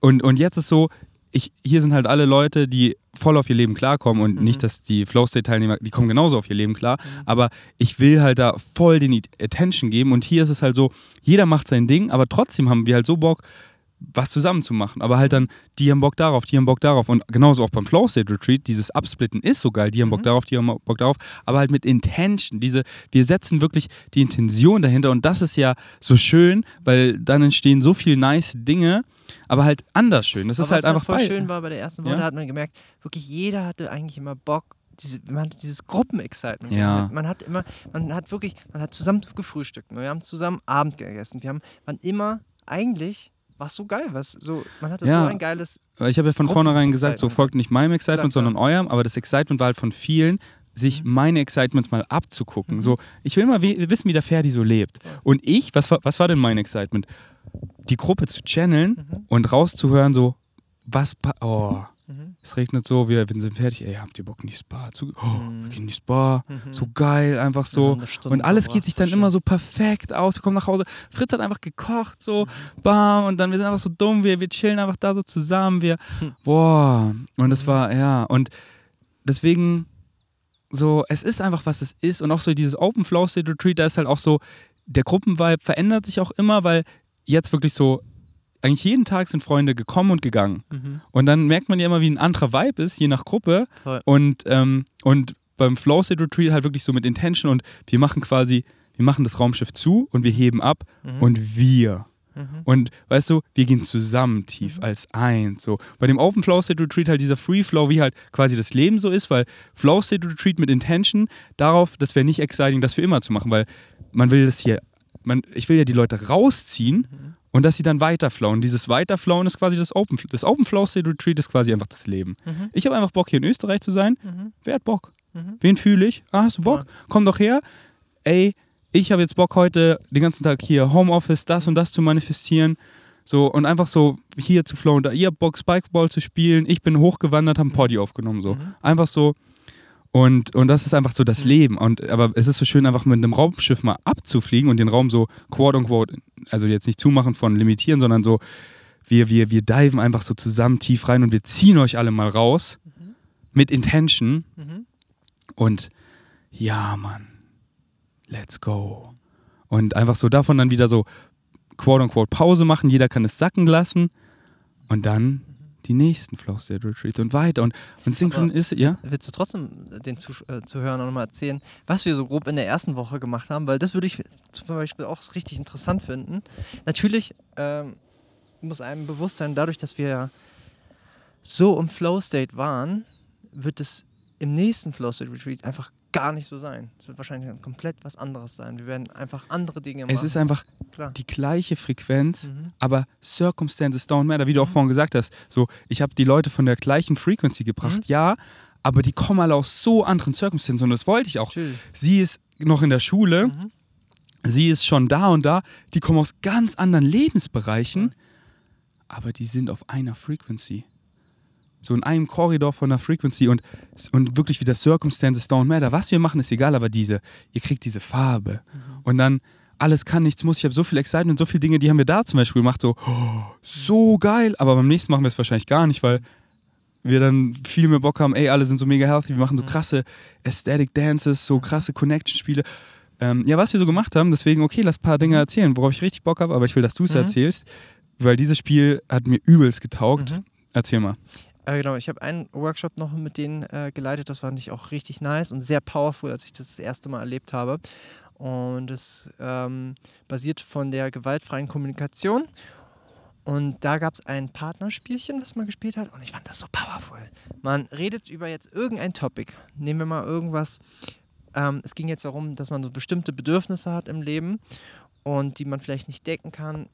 und, und jetzt ist so, ich, hier sind halt alle Leute, die voll auf ihr Leben klarkommen und Mhm. nicht, dass die Flow State Teilnehmer, die kommen genauso auf ihr Leben klar, Mhm. aber ich will halt da voll den Attention geben und hier ist es halt so, jeder macht sein Ding, aber trotzdem haben wir halt so Bock, was zusammen zu machen. Aber halt dann, die haben Bock darauf, die haben Bock darauf. Und genauso auch beim Flow State Retreat, dieses Absplitten ist so geil, die haben Bock Mhm. darauf, die haben Bock darauf, aber halt mit Intention. Diese, wir setzen wirklich die Intention dahinter und das ist ja so schön, weil dann entstehen so viele nice Dinge, aber halt anders schön. Das ist Aber halt was einfach voll schön war bei der ersten Woche, Ja. hat man gemerkt, wirklich jeder hatte eigentlich immer Bock. Diese, man hat dieses Gruppenexcitement. Ja. Man, hat, man hat immer, man hat wirklich, man hat zusammen gefrühstückt, wir haben zusammen Abend gegessen, wir haben, waren immer, eigentlich war so geil, was so, man hatte Ja. so ein geiles, ich habe ja von Gruppen- vornherein gesagt, so folgt nicht meinem Excitement, sondern eurem, aber das Excitement war halt von vielen, sich Mhm. meine Excitements mal abzugucken. Mhm. So, ich will mal wissen, wie der Ferdi so lebt. Und ich, was war, was war denn mein Excitement? Die Gruppe zu channeln Mhm. und rauszuhören, so, was, oh, Mhm. es regnet so, wir, wir sind fertig, ey, habt ihr Bock die Spa? Zu, oh, Mhm. wir gehen die Spa, Mhm. so geil, einfach so. Stunde Und alles geht sich dann immer so perfekt aus. Wir kommen nach Hause. Fritz hat einfach gekocht, so, Mhm. bam. Und dann wir sind einfach so dumm. Wir, wir chillen einfach da so zusammen. Wir, Hm. boah. Und das Mhm. war, ja. Und deswegen, so, es ist einfach, was es ist. Und auch so dieses Open Flow State Retreat, da ist halt auch so, der Gruppenvibe verändert sich auch immer, weil jetzt wirklich so, eigentlich jeden Tag sind Freunde gekommen und gegangen. Mhm. Und dann merkt man ja immer, wie ein anderer Vibe ist, je nach Gruppe. Voll. Und, ähm, und beim Flow State Retreat halt wirklich so mit Intention und wir machen quasi, wir machen das Raumschiff zu und wir heben ab Mhm. und wir. Mhm. Und weißt du, wir gehen zusammen tief Mhm. als eins. So. Bei dem Open Flow State Retreat halt dieser Free Flow, wie halt quasi das Leben so ist, weil Flow State Retreat mit Intention darauf, das wäre nicht exciting, das für immer zu machen, weil man will das hier, man, ich will ja die Leute rausziehen Mhm. Und dass sie dann weiterflowen. Dieses Weiterflowen ist quasi das Open, das Open Flow State Retreat ist quasi einfach das Leben. Mhm. Ich habe einfach Bock, hier in Österreich zu sein. Mhm. Wer hat Bock? Mhm. Wen fühle ich? Ah, hast du Bock? Komm doch her. Ey, ich habe jetzt Bock heute den ganzen Tag hier Homeoffice, das und das zu manifestieren. So und einfach so hier zu flowen. Da ihr habt Bock Spikeball zu spielen. Ich bin hochgewandert, habe ein Poddy aufgenommen so. Mhm. Einfach so und, und das ist einfach so das. Leben. Und, aber es ist so schön, einfach mit einem Raumschiff mal abzufliegen und den Raum so quote unquote, also jetzt nicht zumachen von limitieren, sondern so, wir, wir, wir diven einfach so zusammen tief rein und wir ziehen euch alle mal raus Mhm. mit Intention. Mhm. Und ja, Mann, let's go. Und einfach so davon dann wieder so quote unquote Pause machen, jeder kann es sacken lassen und dann die nächsten Flow State Retreats und weiter. Und, und Synchron ist, ja? Willst du trotzdem den Zuh äh, Zuhörern nochmal erzählen, was wir so grob in der ersten Woche gemacht haben? Weil das würde ich zum Beispiel auch richtig interessant finden. Natürlich ähm, muss einem bewusst sein, dadurch, dass wir so im Flow State waren, wird es im nächsten Flow State Retreat einfach gar nicht so sein. Es wird wahrscheinlich komplett was anderes sein. Wir werden einfach andere Dinge machen. Es ist einfach klar. die gleiche Frequenz, Mhm. aber Circumstances don't matter, wie du auch Mhm. vorhin gesagt hast. So, ich habe die Leute von der gleichen Frequency gebracht, Mhm. ja, aber die kommen alle aus so anderen Circumstances und das wollte ich auch. Natürlich. Sie ist noch in der Schule, Mhm. sie ist schon da und da, die kommen aus ganz anderen Lebensbereichen, aber die sind auf einer Frequency. So in einem Korridor von einer Frequency und, und wirklich wieder Circumstances don't matter. Was wir machen, ist egal, aber diese, ihr kriegt diese Farbe. Und dann alles kann, nichts muss. Ich habe so viel Excitement, so viele Dinge, die haben wir da zum Beispiel gemacht, so, oh, so geil, aber beim nächsten machen wir es wahrscheinlich gar nicht, weil wir dann viel mehr Bock haben, ey, alle sind so mega healthy, wir machen so Mhm. krasse Aesthetic Dances, so krasse Connection-Spiele. Ähm, ja, was wir so gemacht haben, deswegen, okay, lass ein paar Dinge erzählen, worauf ich richtig Bock habe, aber ich will, dass du es Mhm. erzählst, weil dieses Spiel hat mir übelst getaugt. Mhm. Erzähl mal. Äh, genau, ich habe einen Workshop noch mit denen äh, geleitet. Das fand ich auch richtig nice und sehr powerful, als ich das das erste Mal erlebt habe. Und es ähm, basiert von der gewaltfreien Kommunikation. Und da gab es ein Partnerspielchen, was man gespielt hat. Und ich fand das so powerful. Man redet über jetzt irgendein Topic. Nehmen wir mal irgendwas. Ähm, es ging jetzt darum, dass man so bestimmte Bedürfnisse hat im Leben und die man vielleicht nicht decken kann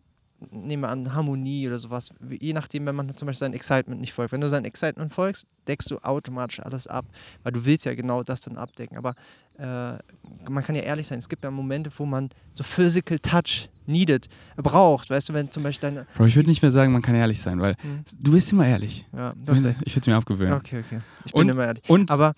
nehmen wir an, Harmonie oder sowas, je nachdem, wenn man zum Beispiel sein Excitement nicht folgt. Wenn du sein Excitement folgst, deckst du automatisch alles ab, weil du willst ja genau das dann abdecken. Aber äh, man kann ja ehrlich sein, es gibt ja Momente, wo man so Physical Touch needed, braucht. Weißt du, wenn zum Beispiel deine... Bro, ich würde nicht mehr sagen, man kann ehrlich sein, weil Hm, du bist immer ehrlich. ja, du hast. Ich würde es mir abgewöhnen. Okay, okay. Ich bin Und- immer ehrlich. Und, Aber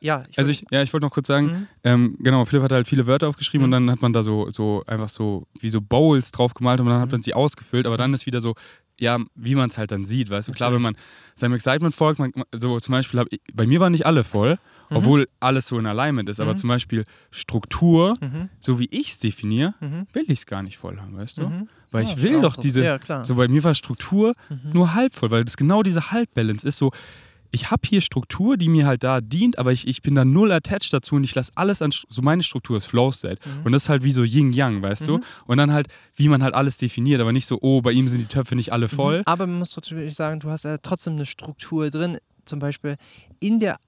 ja, ich also ich, ja, ich wollte noch kurz sagen, Mhm. Ähm, genau, Philipp hat halt viele Wörter aufgeschrieben Mhm. und dann hat man da so, so einfach so wie so Bowls drauf gemalt und dann hat Mhm. man sie ausgefüllt, aber dann ist wieder so, ja, wie man es halt dann sieht, weißt du, klar, wenn man seinem Excitement folgt, man, so zum Beispiel, hab bei mir waren nicht alle voll, Mhm. obwohl alles so in Alignment ist, aber Mhm. zum Beispiel Struktur, Mhm. so wie ich es definiere, Mhm. will ich es gar nicht voll haben, weißt du? Mhm. Weil Ja, ich will doch diese, Ja, so bei mir war Struktur Mhm. nur halb voll, weil das genau diese Halbbalance ist. So, ich habe hier Struktur, die mir halt da dient, aber ich, ich bin da null attached dazu und ich lasse alles an, so meine Struktur ist Flow State. Mhm. Und das ist halt wie so Yin-Yang, weißt du? Mhm. Und dann halt, wie man halt alles definiert, aber nicht so, oh, bei ihm sind die Töpfe nicht alle voll. Mhm. Aber man muss trotzdem wirklich sagen, du hast ja trotzdem eine Struktur drin. Zum Beispiel in der,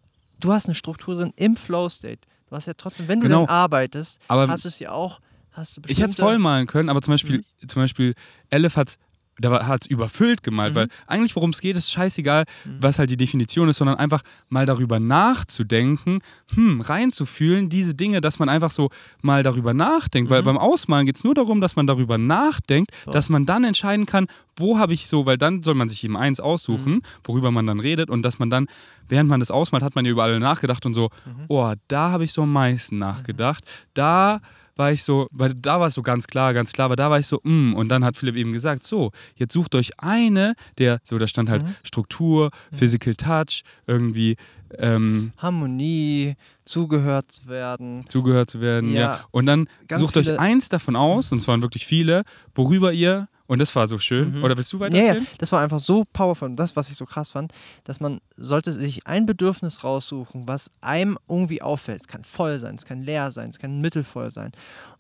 du hast eine Struktur drin im Flow State. Du hast ja trotzdem, wenn du Genau. dann arbeitest, Aber hast du es ja auch, hast du ich hätte es voll malen können, aber zum Beispiel, zum Beispiel Elif hat da hat es überfüllt gemalt, Mhm. weil eigentlich worum es geht, ist scheißegal, Mhm. was halt die Definition ist, sondern einfach mal darüber nachzudenken, hm, reinzufühlen, diese Dinge, dass man einfach so mal darüber nachdenkt, weil Mhm. beim Ausmalen geht es nur darum, dass man darüber nachdenkt, So. dass man dann entscheiden kann, wo habe ich so, weil dann soll man sich eben eins aussuchen, Mhm. worüber man dann redet und dass man dann, während man das ausmalt, hat man ja über alle nachgedacht und so, Mhm. oh, da habe ich so am meisten nachgedacht, da war ich so, weil da war es so ganz klar, ganz klar, aber da war ich so, mm, und dann hat Philipp eben gesagt, so, jetzt sucht euch eine, der, so, da stand halt Mhm. Struktur, Physical Touch, irgendwie ähm, Harmonie, zugehört zu werden. zugehört zu werden, ja. Ja, Und dann ganz sucht euch eins davon aus, und es waren wirklich viele, worüber ihr, und das war so schön, Mhm. oder willst du weiter Ja, ja, das war einfach so powerful. Und das, was ich so krass fand, dass man sollte sich ein Bedürfnis raussuchen, was einem irgendwie auffällt. Es kann voll sein, es kann leer sein, es kann mittelvoll sein.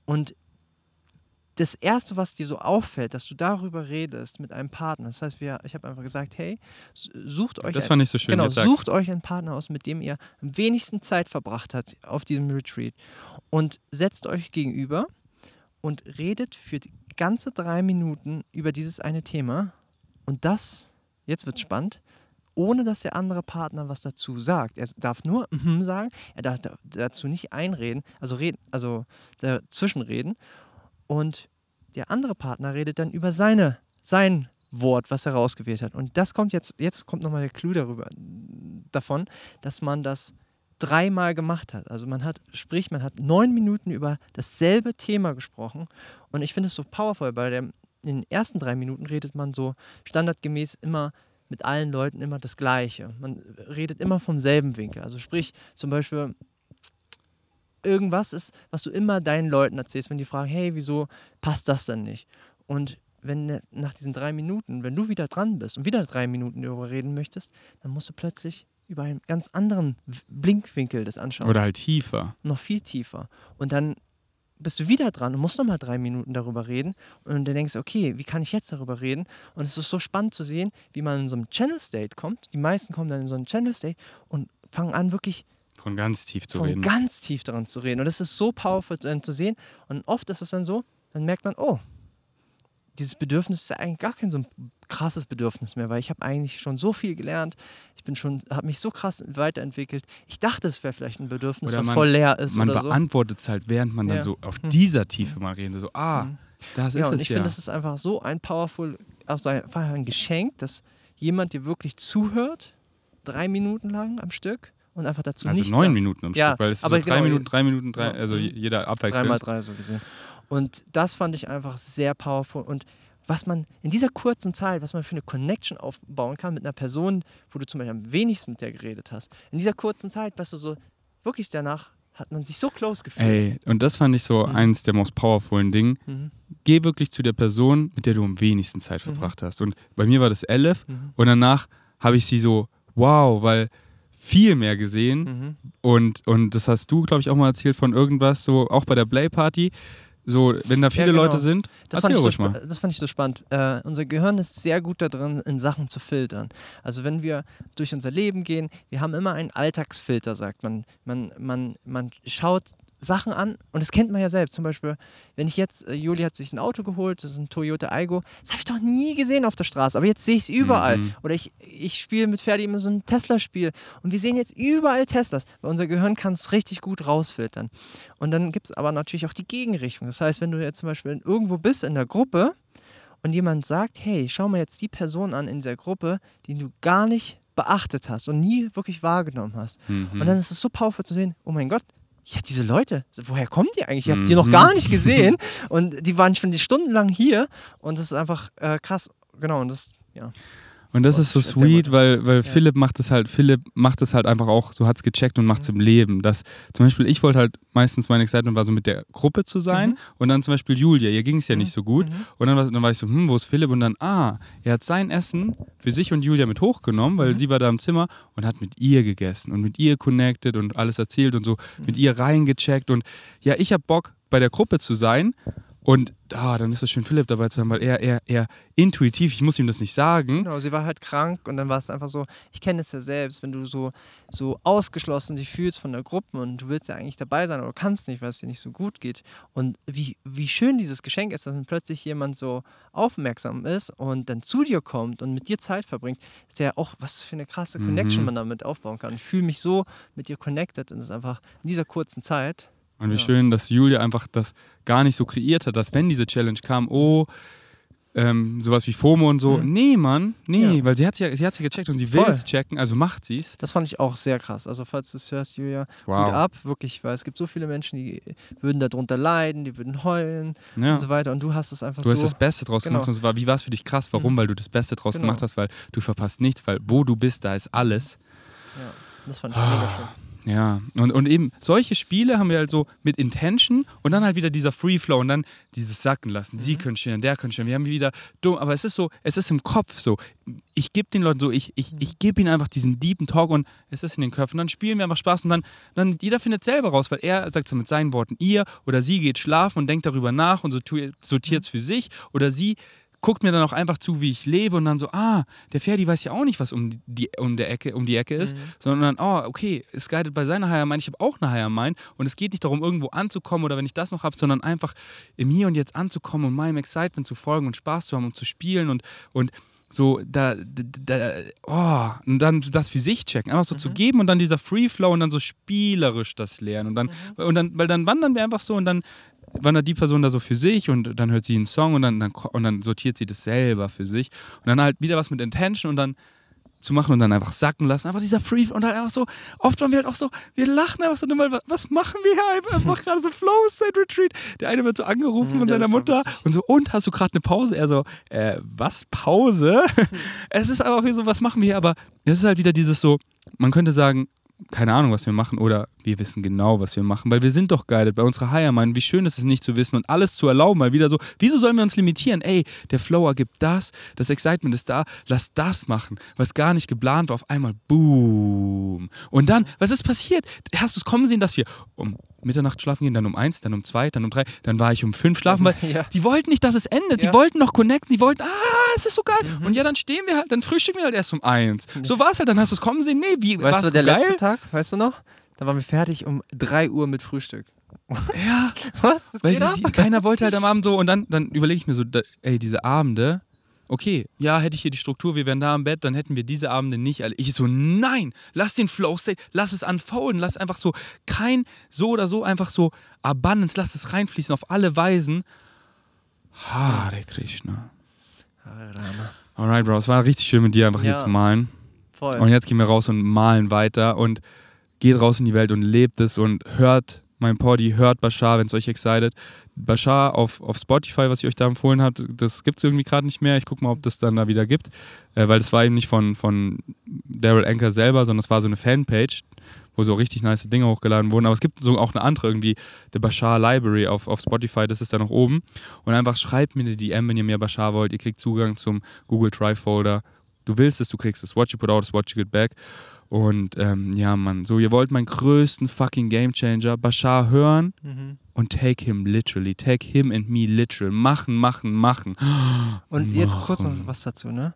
Und das Erste, was dir so auffällt, dass du darüber redest mit einem Partner, das heißt, wir, ich habe einfach gesagt, hey, sucht euch Das ein- fand ich so schön. Genau, sucht euch einen Partner aus, mit dem ihr am wenigsten Zeit verbracht habt auf diesem Retreat und setzt euch gegenüber und redet für die ganze drei Minuten über dieses eine Thema und das, jetzt wird spannend, ohne dass der andere Partner was dazu sagt. Er darf nur mhm sagen, er darf da- dazu nicht einreden, also reden, also dazwischenreden und der andere Partner redet dann über seine, sein Wort, was er rausgewählt hat. Und das kommt jetzt, jetzt kommt nochmal der Clou darüber, davon, dass man das dreimal gemacht hat. Also man hat, sprich, man hat neun Minuten über dasselbe Thema gesprochen. Und ich finde es so powerful, weil der, in den ersten drei Minuten redet man so standardgemäß immer mit allen Leuten immer das Gleiche. Man redet immer vom selben Winkel. Also sprich, zum Beispiel irgendwas ist, was du immer deinen Leuten erzählst, wenn die fragen, hey, wieso passt das denn nicht? Und wenn ne- nach diesen drei Minuten, wenn du wieder dran bist und wieder drei Minuten darüber reden möchtest, dann musst du plötzlich über einen ganz anderen Blinkwinkel das anschauen. Oder halt tiefer. noch viel tiefer. Und dann bist du wieder dran und musst nochmal drei Minuten darüber reden. Und dann denkst du, okay, wie kann ich jetzt darüber reden? Und es ist so spannend zu sehen, wie man in so einem Channel State kommt. Die meisten kommen dann in so einen Channel State und fangen an, wirklich Von ganz tief zu von reden. ganz tief daran zu reden. Und das ist so powerful dann zu sehen. Und oft ist es dann so, dann merkt man, oh, dieses Bedürfnis ist ja eigentlich gar kein so ein krasses Bedürfnis mehr, weil ich habe eigentlich schon so viel gelernt. Ich bin schon, habe mich so krass weiterentwickelt. Ich dachte, es wäre vielleicht ein Bedürfnis, was voll leer ist Man oder so. beantwortet es halt, während man dann Ja. so auf Hm. dieser Tiefe mal redet. So, ah, Mhm. das Ja, ist und es ich ja. finde, das ist einfach so ein powerful, also einfach ein Geschenk, dass jemand dir wirklich zuhört, drei Minuten lang am Stück und einfach dazu also nichts neun sagt. Minuten am Stück, weil es ist so drei genau, Minuten, drei Minuten, drei, also Mhm. jeder abwechselnd. Drei mal drei so gesehen. Und das fand ich einfach sehr powerful. Und was man in dieser kurzen Zeit, was man für eine Connection aufbauen kann mit einer Person, wo du zum Beispiel am wenigsten mit der geredet hast. In dieser kurzen Zeit, weißt du, so wirklich danach hat man sich so close gefühlt. Ey, und das fand ich so Mhm. eins der most powerfulen Dinge. Mhm. Geh wirklich zu der Person, mit der du am wenigsten Zeit Mhm. verbracht hast. Und bei mir war das Elif Mhm. und danach habe ich sie so, wow, weil viel mehr gesehen. Mhm. Und, und das hast du, glaube ich, auch mal erzählt von irgendwas, so auch bei der Play Party. So, wenn da viele genau. Leute sind, Das fand, ich so mal. das fand ich so spannend. Äh, unser Gehirn ist sehr gut darin, in Sachen zu filtern. Also wenn wir durch unser Leben gehen, wir haben immer einen Alltagsfilter, sagt man. Man, man, man schaut Sachen an und das kennt man ja selbst. Zum Beispiel, wenn ich jetzt, äh, Juli hat sich ein Auto geholt, das ist ein Toyota Aygo, das habe ich doch nie gesehen auf der Straße, aber jetzt sehe ich es überall. Mhm. Oder ich, ich spiele mit Ferdi immer so ein Tesla-Spiel und wir sehen jetzt überall Teslas, weil unser Gehirn kann es richtig gut rausfiltern. Und dann gibt es aber natürlich auch die Gegenrichtung. Das heißt, wenn du jetzt zum Beispiel irgendwo bist in der Gruppe und jemand sagt, hey, schau mal jetzt die Person an in dieser Gruppe, die du gar nicht beachtet hast und nie wirklich wahrgenommen hast. Mhm. Und dann ist es so powerful zu sehen, oh mein Gott, ja, diese Leute, woher kommen die eigentlich? Ich habe die noch Mhm. gar nicht gesehen und die waren schon die stundenlang hier und das ist einfach äh, krass. Genau, und das, ja. Und das ist so sweet, weil, weil Ja. Philipp macht es halt, Philipp macht es halt einfach auch, so hat es gecheckt und macht es Mhm. im Leben. Dass zum Beispiel, ich wollte halt meistens meine Excitement war so mit der Gruppe zu sein Mhm. und dann zum Beispiel Julia, ihr ging es ja nicht so gut. Mhm. Und dann war, dann war ich so, hm, wo ist Philipp? Und dann, ah, er hat sein Essen für sich und Julia mit hochgenommen, weil Mhm. sie war da im Zimmer und hat mit ihr gegessen und mit ihr connected und alles erzählt und so Mhm. mit ihr reingecheckt. Und ja, ich habe Bock, bei der Gruppe zu sein. Und ah, dann ist es schön, Philipp dabei zu haben, weil er, er, er intuitiv, ich muss ihm das nicht sagen, Genau, sie war halt krank und dann war es einfach so, ich kenne es ja selbst, wenn du so, so ausgeschlossen dich fühlst von der Gruppe und du willst ja eigentlich dabei sein, aber du kannst nicht, weil es dir nicht so gut geht. Und wie, wie schön dieses Geschenk ist, dass dann plötzlich jemand so aufmerksam ist und dann zu dir kommt und mit dir Zeit verbringt, ist ja auch, was für eine krasse Mhm. Connection man damit aufbauen kann. Ich fühle mich so mit dir connected und es ist einfach in dieser kurzen Zeit. Und wie Ja. schön, dass Julia einfach das gar nicht so kreiert hat, dass wenn diese Challenge kam, oh, ähm, sowas wie FOMO und so. Mhm. Nee, Mann, nee, Ja. weil sie hat ja, sie ja gecheckt und sie will es checken, also macht sie es. Das fand ich auch sehr krass. Also falls du es hörst, Julia, Wow. Hut ab, wirklich, weil es gibt so viele Menschen, die würden darunter leiden, die würden heulen Ja. und so weiter. Und du hast es einfach Du hast so. das Beste draus Genau. gemacht und es war, wie war es für dich krass? Warum? Mhm. Weil du das Beste draus Genau. gemacht hast, weil du verpasst nichts, weil wo du bist, da ist alles. ja, das fand ich mega schön. Ja, und, und eben solche Spiele haben wir halt so mit Intention und dann halt wieder dieser Free Flow und dann dieses Sacken lassen. Sie können stehen, der können stehen. Wir haben wieder dumm, aber es ist so, es ist im Kopf so. Ich gebe den Leuten so, ich, ich, ich gebe ihnen einfach diesen deepen Talk und es ist in den Köpfen. Dann spielen wir einfach Spaß und dann, dann jeder findet selber raus, weil er sagt so mit seinen Worten, ihr oder sie geht schlafen und denkt darüber nach und sortiert es für sich oder sie guckt mir dann auch einfach zu, wie ich lebe und dann so, ah, der Ferdi weiß ja auch nicht, was um die, um der Ecke, um die Ecke ist, mhm. sondern, oh, okay, es guidet bei seiner Higher Mind, ich habe auch eine Higher Mind und es geht nicht darum, irgendwo anzukommen oder wenn ich das noch habe, sondern einfach im Hier und Jetzt anzukommen und meinem Excitement zu folgen und Spaß zu haben und zu spielen und, und so da, da, oh, und dann das für sich checken, einfach so mhm. zu geben und dann dieser Free Flow und dann so spielerisch das lernen und dann, mhm. und dann, weil dann wandern wir einfach so und dann wandert die Person da so für sich und dann hört sie einen Song und dann, dann, und dann sortiert sie das selber für sich. Und dann halt wieder was mit Intention und dann zu machen und dann einfach sacken lassen. Einfach dieser Free und dann einfach so, oft waren wir halt auch so, wir lachen einfach so, mal, was machen wir hier? Einfach gerade so Flow State Retreat. Der eine wird so angerufen mhm, von seiner Mutter und so, und hast du gerade eine Pause? Er so, äh, was Pause? es ist einfach wie so, was machen wir hier? Aber es ist halt wieder dieses so, man könnte sagen, keine Ahnung, was wir machen oder wir wissen genau, was wir machen, weil wir sind doch guided bei unserer Higher Mind. Wie schön ist es nicht zu wissen und alles zu erlauben, mal wieder so, wieso sollen wir uns limitieren? Ey, der Flow ergibt das, das Excitement ist da, lass das machen, was gar nicht geplant war, auf einmal boom. Und dann, was ist passiert? Hast du es kommen sehen, dass wir um Mitternacht schlafen gehen, dann um eins, dann um zwei, dann um drei, dann war ich um fünf schlafen, weil ja. die wollten nicht, dass es endet. Ja. Die wollten noch connecten, die wollten, ah, es ist so geil. Mhm. Und ja, dann stehen wir halt, dann frühstücken wir halt erst um eins. So war es halt, dann hast du es kommen sehen, nee, wie, Weißt du, der geil? letzte Tag, weißt du noch? Da waren wir fertig um 3 Uhr mit Frühstück. Ja. Was? Das Weil die, die, keiner wollte halt am Abend so und dann, dann überlege ich mir so, da, ey, diese Abende, okay, ja, hätte ich hier die Struktur, wir wären da im Bett, dann hätten wir diese Abende nicht alle. Ich so, nein, lass den Flow State, lass es unfolden, lass einfach so kein so oder so einfach so Abundance, lass es reinfließen auf alle Weisen. Hare Krishna. Hare Rama. Alright, Bro, es war richtig schön mit dir einfach ja. hier zu malen. Voll. Und jetzt gehen wir raus und malen weiter und geht raus in die Welt und lebt es und hört mein Poddy, hört Bashar, wenn es euch excited. Bashar auf, auf Spotify, was ich euch da empfohlen habe, das gibt es irgendwie gerade nicht mehr. Ich gucke mal, ob das dann da wieder gibt. Äh, weil das war eben nicht von, von Daryl Anker selber, sondern es war so eine Fanpage, wo so richtig nice Dinge hochgeladen wurden. Aber es gibt so auch eine andere irgendwie, The Bashar Library auf, auf Spotify, das ist da noch oben. Und einfach schreibt mir eine DM, wenn ihr mehr Bashar wollt. Ihr kriegt Zugang zum Google Drive Folder. Du willst es, du kriegst es. What you put out is what you get back. Und ähm, ja, Mann, so, ihr wollt meinen größten fucking Gamechanger, Bashar, hören und und take him literally, take him and me literal. Machen, machen, machen. Und machen. jetzt kurz noch was dazu, ne?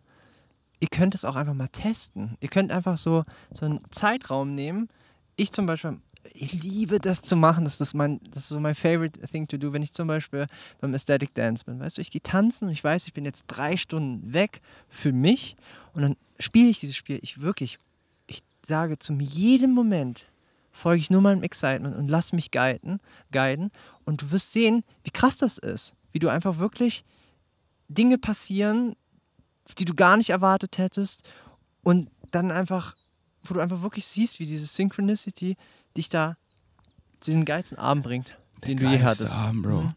Ihr könnt es auch einfach mal testen. Ihr könnt einfach so, so einen Zeitraum nehmen. Ich zum Beispiel, ich liebe das zu machen. Das ist, mein, das ist so mein favorite thing to do, wenn ich zum Beispiel beim Aesthetic Dance bin. Weißt du, ich gehe tanzen und ich weiß, ich bin jetzt drei Stunden weg für mich und dann spiele ich dieses Spiel. Ich wirklich, ich sage zu jedem Moment, folge ich nur meinem Excitement und lass mich guiden, guiden. Und du wirst sehen, wie krass das ist. Wie du einfach wirklich Dinge passieren, die du gar nicht erwartet hättest. Und dann einfach, wo du einfach wirklich siehst, wie diese Synchronicity dich da zu den geilsten Abend bringt, Der den du je hattest. Abend, Bro. Mhm.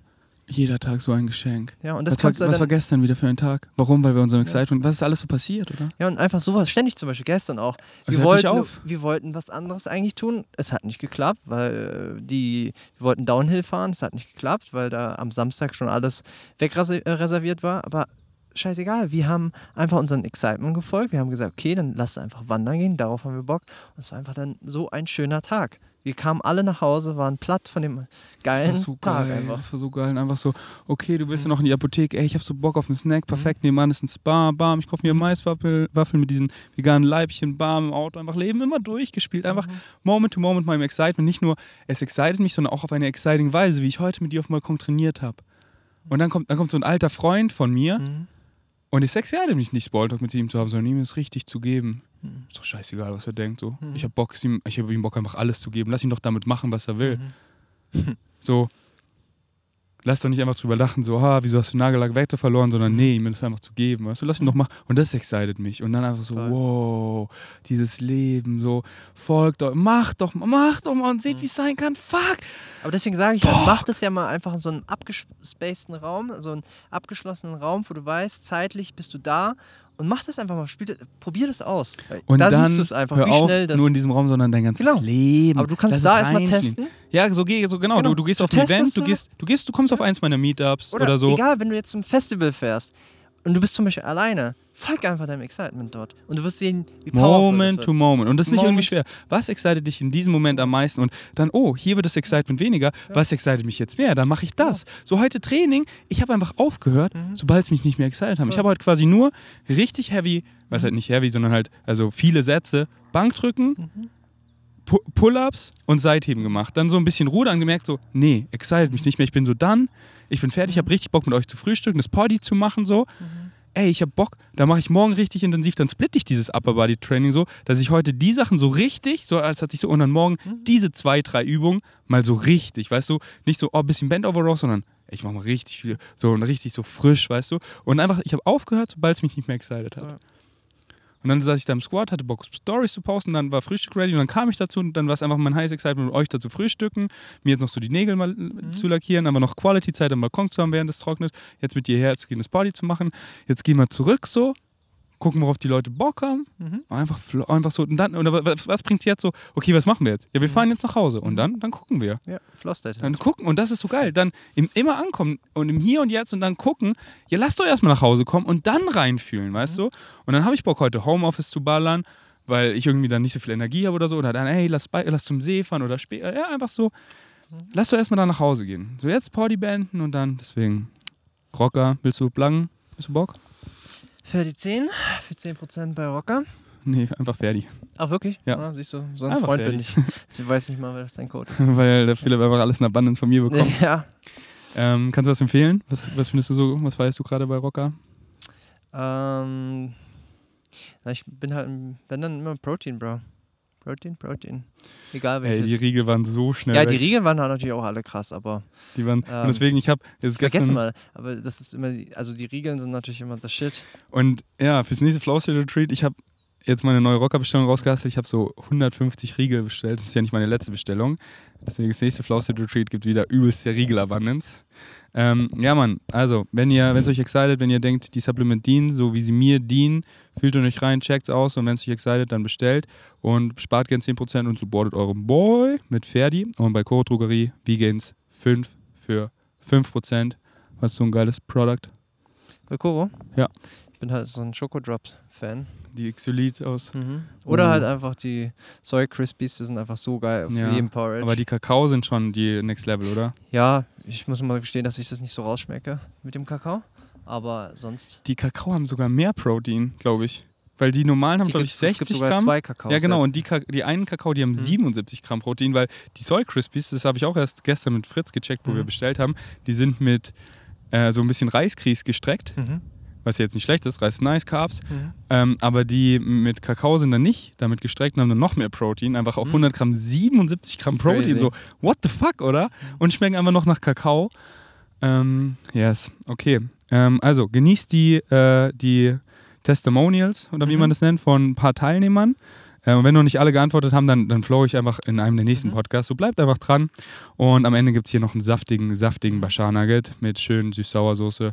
Jeder Tag so ein Geschenk. Ja, und das was, war, was war gestern wieder für ein Tag? Warum? Weil wir unserem Excitement. Ja. Was ist alles so passiert, oder? Ja, und einfach sowas. Ständig zum Beispiel gestern auch. Wir wollten, wir wollten was anderes eigentlich tun. Es hat nicht geklappt, weil äh, die, wir wollten Downhill fahren. Es hat nicht geklappt, weil da am Samstag schon alles wegreserviert war. Aber scheißegal. Wir haben einfach unseren Excitement gefolgt. Wir haben gesagt, okay, dann lass einfach wandern gehen. Darauf haben wir Bock. Und es war einfach dann so ein schöner Tag. Wir kamen alle nach Hause, waren platt von dem geilen das war so Tag geil, einfach. Das war so geil. Einfach so, okay, du willst mhm. ja noch in die Apotheke, ey, ich hab so Bock auf einen Snack, mhm. perfekt, mhm. nebenan ist ein Spa, bam, ich kaufe mir mhm. Maiswaffeln mit diesen veganen Leibchen, bam, im Auto, einfach leben, immer durchgespielt. Einfach mhm. Moment to Moment meinem Excitement. Nicht nur, es excited mich, sondern auch auf eine exciting Weise, wie ich heute mit dir auf dem Balkon trainiert habe. Und dann kommt, dann kommt so ein alter Freund von mir mhm. und ich sage, ja, nicht Smalltalk mit ihm zu haben, sondern ihm es richtig zu geben. Mhm. Ist doch scheißegal, was er denkt. So. Mhm. Ich habe Bock, ihm, ich habe ihm Bock, einfach alles zu geben. Lass ihn doch damit machen, was er will. Mhm. so, lass doch nicht einfach drüber lachen, so, ha, wieso hast du Nagellack weiter verloren, sondern mhm. nee, ihm das einfach zu geben. Weißt du, lass ihn doch machen. Und das excited mich. Und dann einfach so, Voll. wow, dieses Leben, so, folgt doch, mach doch, mach doch mal und seht, mhm. wie es sein kann. Fuck! Aber deswegen sage ich, Boah. mach das ja mal einfach in so einem abgespaceden Raum, so einen abgeschlossenen Raum, wo du weißt, zeitlich bist du da und mach das einfach mal. Spiel, probier das aus. Und da dann siehst du es einfach, hör wie auf, schnell das. nur in diesem Raum, sondern dein ganzes Genau. Leben. aber du kannst da erstmal testen. Ja, so, geh, so genau. Genau. Du, du gehst Du auf ein Event, du gehst, du gehst, du kommst auf eins meiner Meetups oder, so. Egal, wenn du jetzt zum Festival fährst und du bist zum Beispiel alleine, folg einfach deinem Excitement dort. Und du wirst sehen, wie powerful Moment das to. Moment. Und das ist nicht irgendwie Moment. schwer. Was excited dich in diesem Moment am meisten? Und dann, oh, hier wird das Excitement weniger. Was excited mich jetzt mehr? Dann mache ich das. So heute Training, ich habe einfach aufgehört, Mhm. sobald es mich nicht mehr excited haben. Ich habe heute quasi nur richtig heavy, was halt nicht heavy, sondern halt, also viele Sätze, Bankdrücken, Mhm. Pu- Pull-ups und Seitheben gemacht. Dann so ein bisschen Rudern gemerkt, so, nee, excited mich nicht mehr. Ich bin so dann, ich bin fertig, ich habe richtig Bock mit euch zu frühstücken, das Party zu machen, so. Ey, ich habe Bock, da mache ich morgen richtig intensiv, dann splitte ich dieses Upper Body Training so, dass ich heute die Sachen so richtig, so als hatte ich so, und dann morgen diese zwei, drei Übungen mal so richtig, weißt du, nicht so, oh, bisschen Bend Over Row, sondern ich mache mal richtig viel, so und richtig so frisch, weißt du. Und einfach, ich habe aufgehört, sobald es mich nicht mehr excited hat. Ja. Und dann saß ich da im Squad, hatte Bock, Stories zu posten, dann war Frühstück ready und dann kam ich dazu und dann war es einfach mein heißes Excitement, mit euch da zu frühstücken, mir jetzt noch so die Nägel mal äh, zu lackieren, aber noch Quality-Zeit am Balkon zu haben, während es trocknet, jetzt mit dir herzugehen, das Party zu machen. Jetzt gehen wir zurück so, gucken, worauf die Leute Bock haben. Mhm. Einfach, einfach so. Und dann, oder was, was bringt jetzt so, okay, was machen wir jetzt? Ja, wir fahren jetzt nach Hause und dann, dann gucken wir. Ja, Floss Date. Dann gucken und das ist so geil. Dann im, immer ankommen und im Hier und Jetzt und dann gucken. Ja, lass doch erstmal nach Hause kommen und dann reinfühlen, weißt du? Und dann habe ich Bock, heute Homeoffice zu ballern, weil ich irgendwie dann nicht so viel Energie habe oder so. Oder dann, hey, lass, lass zum See fahren oder später. Ja, einfach so. Lass doch erstmal dann nach Hause gehen. So jetzt Party beenden und dann, deswegen. Rocker, willst du plagen? Bist du Bock? Für die 10, für 10% bei Rocker. Nee, einfach fertig. Ach, wirklich? Ja. Ah, siehst du, so ein Einfach Freund bin fertig. ich. Sie weiß nicht mal, wer das dein Code ist. weil der Philipp einfach alles in Abundance von mir bekommt. ja. Ähm, kannst du was empfehlen? Was, was findest du so, was feierst du gerade bei Rocker? Ähm, na, ich bin halt, wenn dann immer Protein, Bro. Protein, Protein. Egal Ey, welches. die Riegel waren so schnell ja, weg. die Riegel waren halt natürlich auch alle krass, aber Die waren, Ähm, und deswegen, ich habe jetzt vergessen gestern mal. Aber das ist immer, die, also die Riegeln sind natürlich immer das Shit. und ja, fürs nächste Flow State Retreat, ich habe jetzt meine neue Rocker-Bestellung rausgehasselt. Ich habe so 150 Riegel bestellt. Das ist ja nicht meine letzte Bestellung. Deswegen das nächste Flow State Retreat gibt wieder übelste Riegel-Abundance. Ähm, ja, Mann, also, wenn ihr, wenn es euch excited, wenn ihr denkt, die Supplement dienen, so wie sie mir dienen, fühlt ihr euch rein, checkt's aus und wenn es euch excited, dann bestellt und spart gern 10% und supportet euren Boy mit Ferdi und bei Coro Drogerie Vegans 5 für 5%. Was so ein geiles Product? Bei Koro? Ja. Ich bin halt so ein Schokodrops-Fan. Die Xylit aus. Mhm. Oder Mhm. halt einfach die Soy Crispies, die sind einfach so geil auf Ja, jedem Porridge. Aber die Kakao sind schon die Next Level, oder? ja, ich muss mal gestehen, dass ich das nicht so rausschmecke mit dem Kakao. Aber sonst. Die Kakao haben sogar mehr Protein, glaube ich. Weil die normalen haben, glaube ich, gibt's- 60 es gibt sogar Gramm. zwei Kakao. Ja, genau. Und die, die einen Kakao, die haben 77 Gramm Protein, weil die Soy Crispies, das habe ich auch erst gestern mit Fritz gecheckt, wo Mhm. wir bestellt haben, die sind mit äh, so ein bisschen Reiskries gestreckt, Mhm. was ja jetzt nicht schlecht ist, Reis ist nice, Carbs. Mhm. Ähm, aber die mit Kakao sind dann nicht damit gestreckt und haben dann noch mehr Protein. Einfach auf Mhm. 100 Gramm 77 Gramm Protein. Crazy. So, what the fuck, oder? Und schmecken einfach noch nach Kakao. Ähm, yes, okay. Ähm, also, genießt die, äh, die Testimonials, oder wie Mhm. man das nennt, von ein paar Teilnehmern. Äh, und wenn noch nicht alle geantwortet haben, dann, dann flow ich einfach in einem der nächsten Mhm. Podcasts. So bleibt einfach dran. Und am Ende gibt es hier noch einen saftigen, saftigen Mhm. Bashar Nugget mit schön süß-sauer-Soße.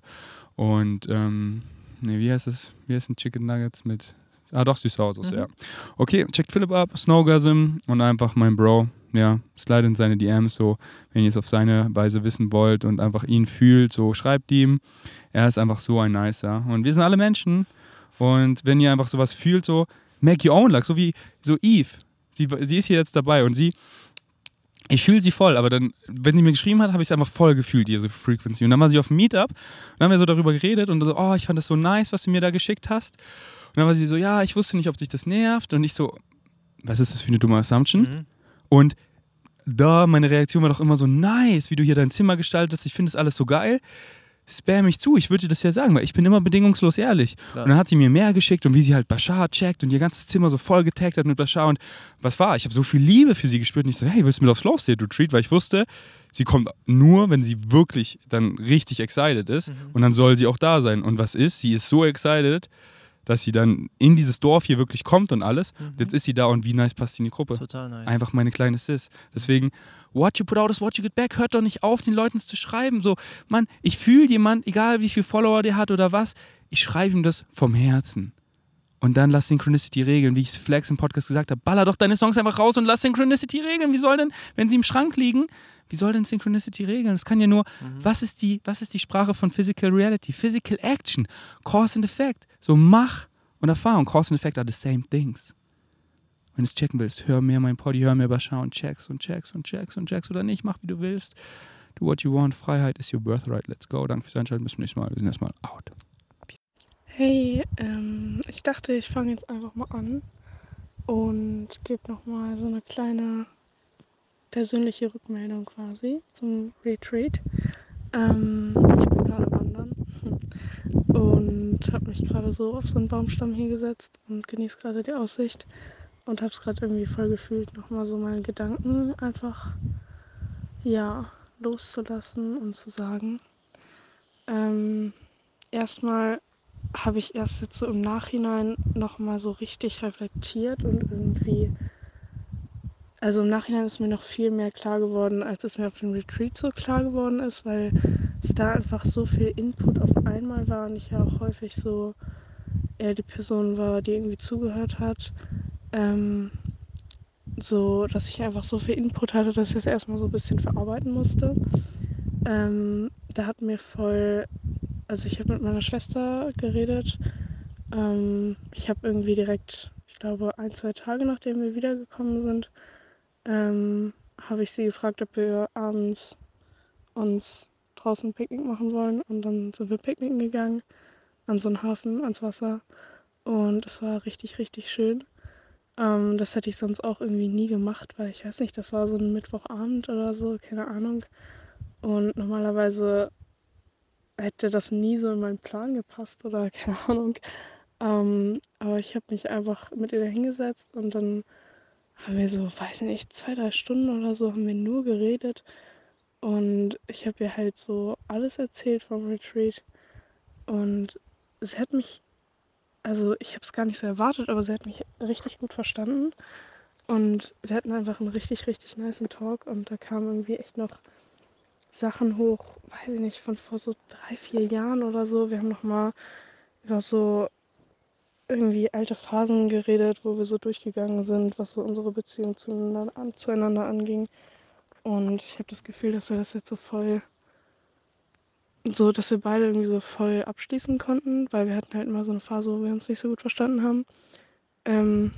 Und, ähm, nee, wie heißt es? Wie heißt ein Chicken Nuggets mit. Ah, doch, süß-sauer-Soße, Mhm. ja. Okay, checkt Philipp ab, Snowgasm und einfach mein Bro. Ja, slide in seine DMs, so, wenn ihr es auf seine Weise wissen wollt und einfach ihn fühlt, so schreibt ihm. Er ist einfach so ein Nicer. Und wir sind alle Menschen. Und wenn ihr einfach sowas fühlt, so, make your own luck, so wie so Eve. Sie, sie ist hier jetzt dabei und sie, ich fühle sie voll, aber dann, wenn sie mir geschrieben hat, habe ich es einfach voll gefühlt, diese Frequency. Und dann war sie auf dem Meetup und dann haben wir so darüber geredet und so, oh, ich fand das so nice, was du mir da geschickt hast. Und dann war sie so, ja, ich wusste nicht, ob dich das nervt. Und ich so, was ist das für eine dumme Assumption? Mhm. Und da, meine Reaktion war doch immer so, nice, wie du hier dein Zimmer gestaltest, ich finde das alles so geil. Spam mich zu, ich würde dir das ja sagen, weil ich bin immer bedingungslos ehrlich. Klar. Und dann hat sie mir mehr geschickt und wie sie halt Bashar checkt und ihr ganzes Zimmer so voll getaggt hat mit Bashar und was war? Ich habe so viel Liebe für sie gespürt und ich so, hey, willst du mit aufs Slow State Retreat? Weil ich wusste, sie kommt nur, wenn sie wirklich dann richtig excited ist Mhm. und dann soll sie auch da sein. Und was ist? Sie ist so excited, dass sie dann in dieses Dorf hier wirklich kommt und alles. Mhm. Und jetzt ist sie da und wie nice passt sie in die Gruppe. Total nice. Einfach meine kleine Sis. Deswegen, what you put out is what you get back. Hört doch nicht auf, den Leuten zu schreiben. So, Mann, ich fühle jemand, egal wie viel Follower der hat oder was. ich schreibe ihm das vom Herzen. Und dann lass Synchronicity regeln, wie ich es Flex im Podcast gesagt habe. Baller doch deine Songs einfach raus und lass Synchronicity regeln. Wie soll denn, wenn sie im Schrank liegen, wie soll denn Synchronicity regeln? Das kann ja nur, mhm. was, ist die, was ist die Sprache von Physical Reality? Physical Action, Cause and Effect. So mach und Erfahrung. Cause and Effect are the same things. Wenn du es checken willst, hör mir mein Poddy, hör mir Bashar und checks und checks und checks und checks oder nicht, mach wie du willst. Do what you want. Freiheit is your birthright. Let's go. Danke fürs Einschalten. Bis zum nächsten Mal. Wir sind erstmal out. Hey, ähm, ich dachte, ich fange jetzt einfach mal an und gebe nochmal so eine kleine persönliche Rückmeldung quasi zum Retreat. Ähm, ich bin gerade wandern und habe mich gerade so auf so einen Baumstamm hingesetzt und genieße gerade die Aussicht und habe es gerade irgendwie voll gefühlt, nochmal so meine Gedanken einfach, ja, loszulassen und zu sagen. Ähm, erstmal habe ich erst jetzt so im Nachhinein nochmal so richtig reflektiert und irgendwie, also im Nachhinein ist mir noch viel mehr klar geworden, als es mir auf dem Retreat so klar geworden ist, weil es da einfach so viel Input auf einmal war und ich ja auch häufig so eher die Person war, die irgendwie zugehört hat. Ähm, so, dass ich einfach so viel Input hatte, dass ich das erstmal so ein bisschen verarbeiten musste. Ähm, da hat mir voll also ich habe mit meiner Schwester geredet. Ähm, ich habe irgendwie direkt, ich glaube, ein, zwei Tage nachdem wir wiedergekommen sind, ähm, habe ich sie gefragt, ob wir abends uns draußen Picknick machen wollen. Und dann sind wir picknicken gegangen an so einen Hafen, ans Wasser. Und es war richtig, richtig schön. Ähm, das hätte ich sonst auch irgendwie nie gemacht, weil ich weiß nicht, das war so ein Mittwochabend oder so, keine Ahnung. Und normalerweise hätte das nie so in meinen Plan gepasst oder keine Ahnung. Ähm, aber ich habe mich einfach mit ihr hingesetzt und dann haben wir so, weiß nicht, zwei, drei Stunden oder so, haben wir nur geredet. Und ich habe ihr halt so alles erzählt vom Retreat. Und sie hat mich, also ich habe es gar nicht so erwartet, aber sie hat mich richtig gut verstanden. Und wir hatten einfach einen richtig, richtig nice Talk. Und da kam irgendwie echt noch Sachen hoch, weiß ich nicht, von vor so drei, vier Jahren oder so. Wir haben nochmal über so irgendwie alte Phasen geredet, wo wir so durchgegangen sind, was so unsere Beziehung zueinander, zueinander anging. Und ich habe das Gefühl, dass wir das jetzt so voll, so, dass wir beide irgendwie so voll abschließen konnten, weil wir hatten halt immer so eine Phase, wo wir uns nicht so gut verstanden haben. Ähm,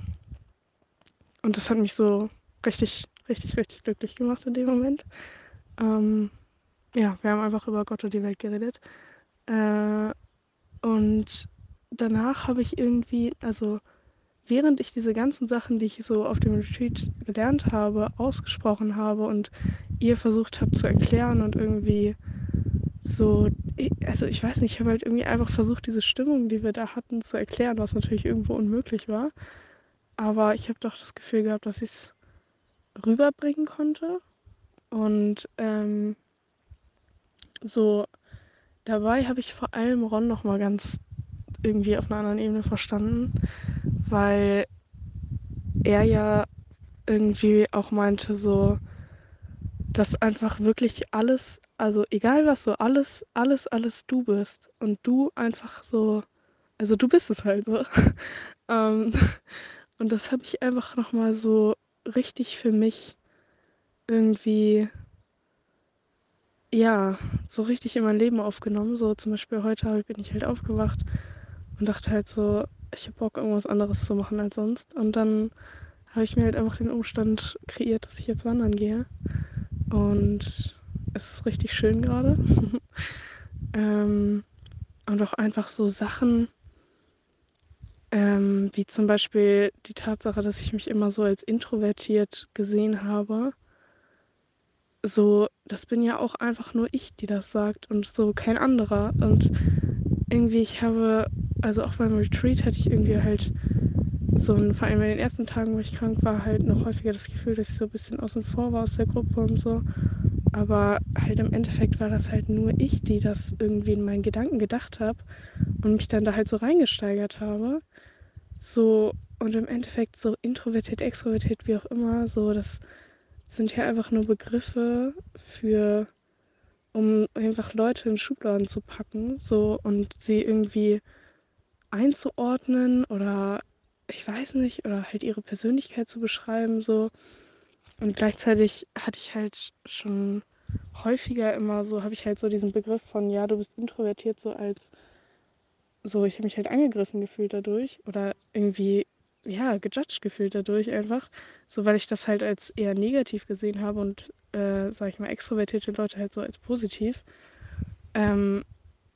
und das hat mich so richtig, richtig, richtig glücklich gemacht in dem Moment. Ähm, ja, wir haben einfach über Gott und die Welt geredet. Äh, und danach habe ich irgendwie, also während ich diese ganzen Sachen, die ich so auf dem Retreat gelernt habe, ausgesprochen habe und ihr versucht habt zu erklären und irgendwie so, also ich weiß nicht, ich habe halt irgendwie einfach versucht, diese Stimmung, die wir da hatten, zu erklären, was natürlich irgendwo unmöglich war. Aber ich habe doch das Gefühl gehabt, dass ich es rüberbringen konnte. Und ähm, so dabei habe ich vor allem Ron noch mal ganz irgendwie auf einer anderen Ebene verstanden, weil er ja irgendwie auch meinte so, dass einfach wirklich alles, also egal was so, alles, alles, alles du bist und du einfach so, also du bist es halt so. ähm, und das habe ich einfach noch mal so richtig für mich irgendwie ja, so richtig in mein Leben aufgenommen. So zum Beispiel heute bin ich halt aufgewacht und dachte halt so, ich habe Bock, irgendwas anderes zu machen als sonst. Und dann habe ich mir halt einfach den Umstand kreiert, dass ich jetzt wandern gehe. Und es ist richtig schön gerade. ähm, und auch einfach so Sachen, ähm, wie zum Beispiel die Tatsache, dass ich mich immer so als introvertiert gesehen habe so, das bin ja auch einfach nur ich, die das sagt und so kein anderer. Und irgendwie, ich habe, also auch beim Retreat hatte ich irgendwie halt so, ein, vor allem in den ersten Tagen, wo ich krank war, halt noch häufiger das Gefühl, dass ich so ein bisschen außen vor war aus der Gruppe und so. Aber halt im Endeffekt war das halt nur ich, die das irgendwie in meinen Gedanken gedacht habe und mich dann da halt so reingesteigert habe. So, und im Endeffekt so introvertiert, extrovertiert, wie auch immer, so das sind ja einfach nur Begriffe für, um einfach Leute in Schubladen zu packen, so und sie irgendwie einzuordnen oder ich weiß nicht, oder halt ihre Persönlichkeit zu beschreiben, so. Und gleichzeitig hatte ich halt schon häufiger immer so, habe ich halt so diesen Begriff von, ja, du bist introvertiert, so als, so, ich habe mich halt angegriffen gefühlt dadurch oder irgendwie, ja, gejudged gefühlt dadurch einfach, so, weil ich das halt als eher negativ gesehen habe und, äh, sag ich mal, extrovertierte Leute halt so als positiv. Ähm,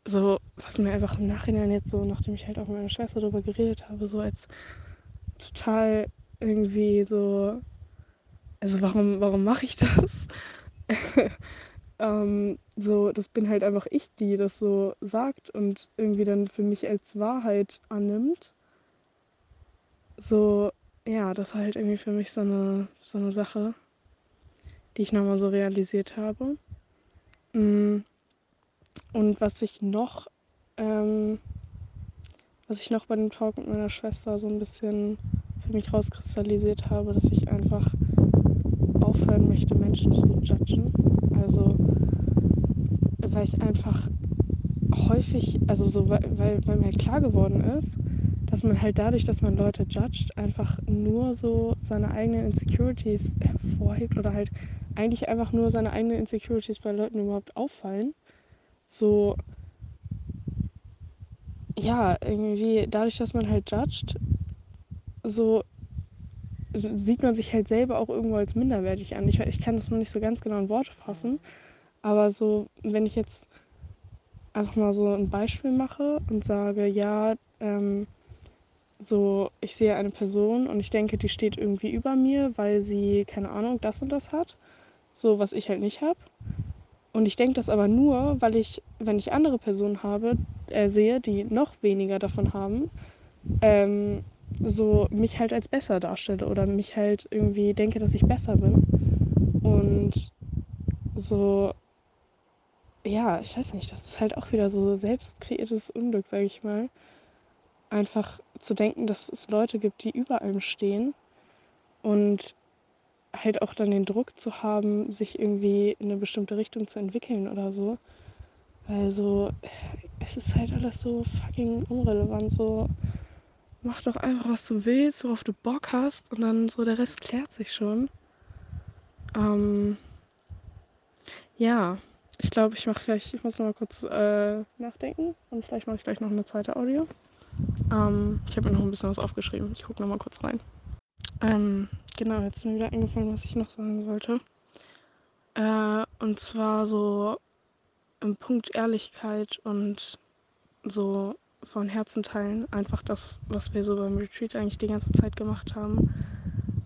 so, was mir einfach im Nachhinein jetzt so, nachdem ich halt auch mit meiner Schwester darüber geredet habe, so als total irgendwie so, also warum, warum mache ich das? ähm, so, das bin halt einfach ich, die das so sagt und irgendwie dann für mich als Wahrheit annimmt. So, ja, das war halt irgendwie für mich so eine, so eine Sache, die ich nochmal so realisiert habe. Mm. Und was ich noch, ähm, was ich noch bei dem Talk mit meiner Schwester so ein bisschen für mich rauskristallisiert habe, dass ich einfach aufhören möchte, Menschen zu judgen. Also, weil ich einfach häufig, also so, weil, weil mir halt klar geworden ist, dass man halt dadurch, dass man Leute judgt, einfach nur so seine eigenen Insecurities hervorhebt oder halt eigentlich einfach nur seine eigenen Insecurities bei Leuten überhaupt auffallen. So, ja, irgendwie dadurch, dass man halt judgt, so sieht man sich halt selber auch irgendwo als minderwertig an. Ich, ich kann das noch nicht so ganz genau in Worte fassen, aber so, wenn ich jetzt einfach mal so ein Beispiel mache und sage, ja, ähm, so, ich sehe eine Person und ich denke, die steht irgendwie über mir, weil sie, keine Ahnung, das und das hat, so was ich halt nicht habe. Und ich denke das aber nur, weil ich, wenn ich andere Personen habe, äh, sehe, die noch weniger davon haben, ähm, so mich halt als besser darstelle oder mich halt irgendwie denke, dass ich besser bin. Und so, ja, ich weiß nicht, das ist halt auch wieder so selbst kreiertes Unglück, sage ich mal. Einfach zu denken, dass es Leute gibt, die über allem stehen und halt auch dann den Druck zu haben, sich irgendwie in eine bestimmte Richtung zu entwickeln oder so. Weil so, es ist halt alles so fucking unrelevant. So, mach doch einfach, was du willst, worauf du Bock hast und dann so der Rest klärt sich schon. Ähm, ja, ich glaube, ich mache gleich, ich muss noch mal kurz äh, nachdenken und vielleicht mache ich gleich noch eine zweite Audio. Ähm, ich habe mir noch ein bisschen was aufgeschrieben. Ich gucke noch mal kurz rein. Ähm, genau, jetzt ist mir wieder eingefallen, was ich noch sagen wollte. Äh, und zwar so im Punkt Ehrlichkeit und so von Herzen teilen. Einfach das, was wir so beim Retreat eigentlich die ganze Zeit gemacht haben.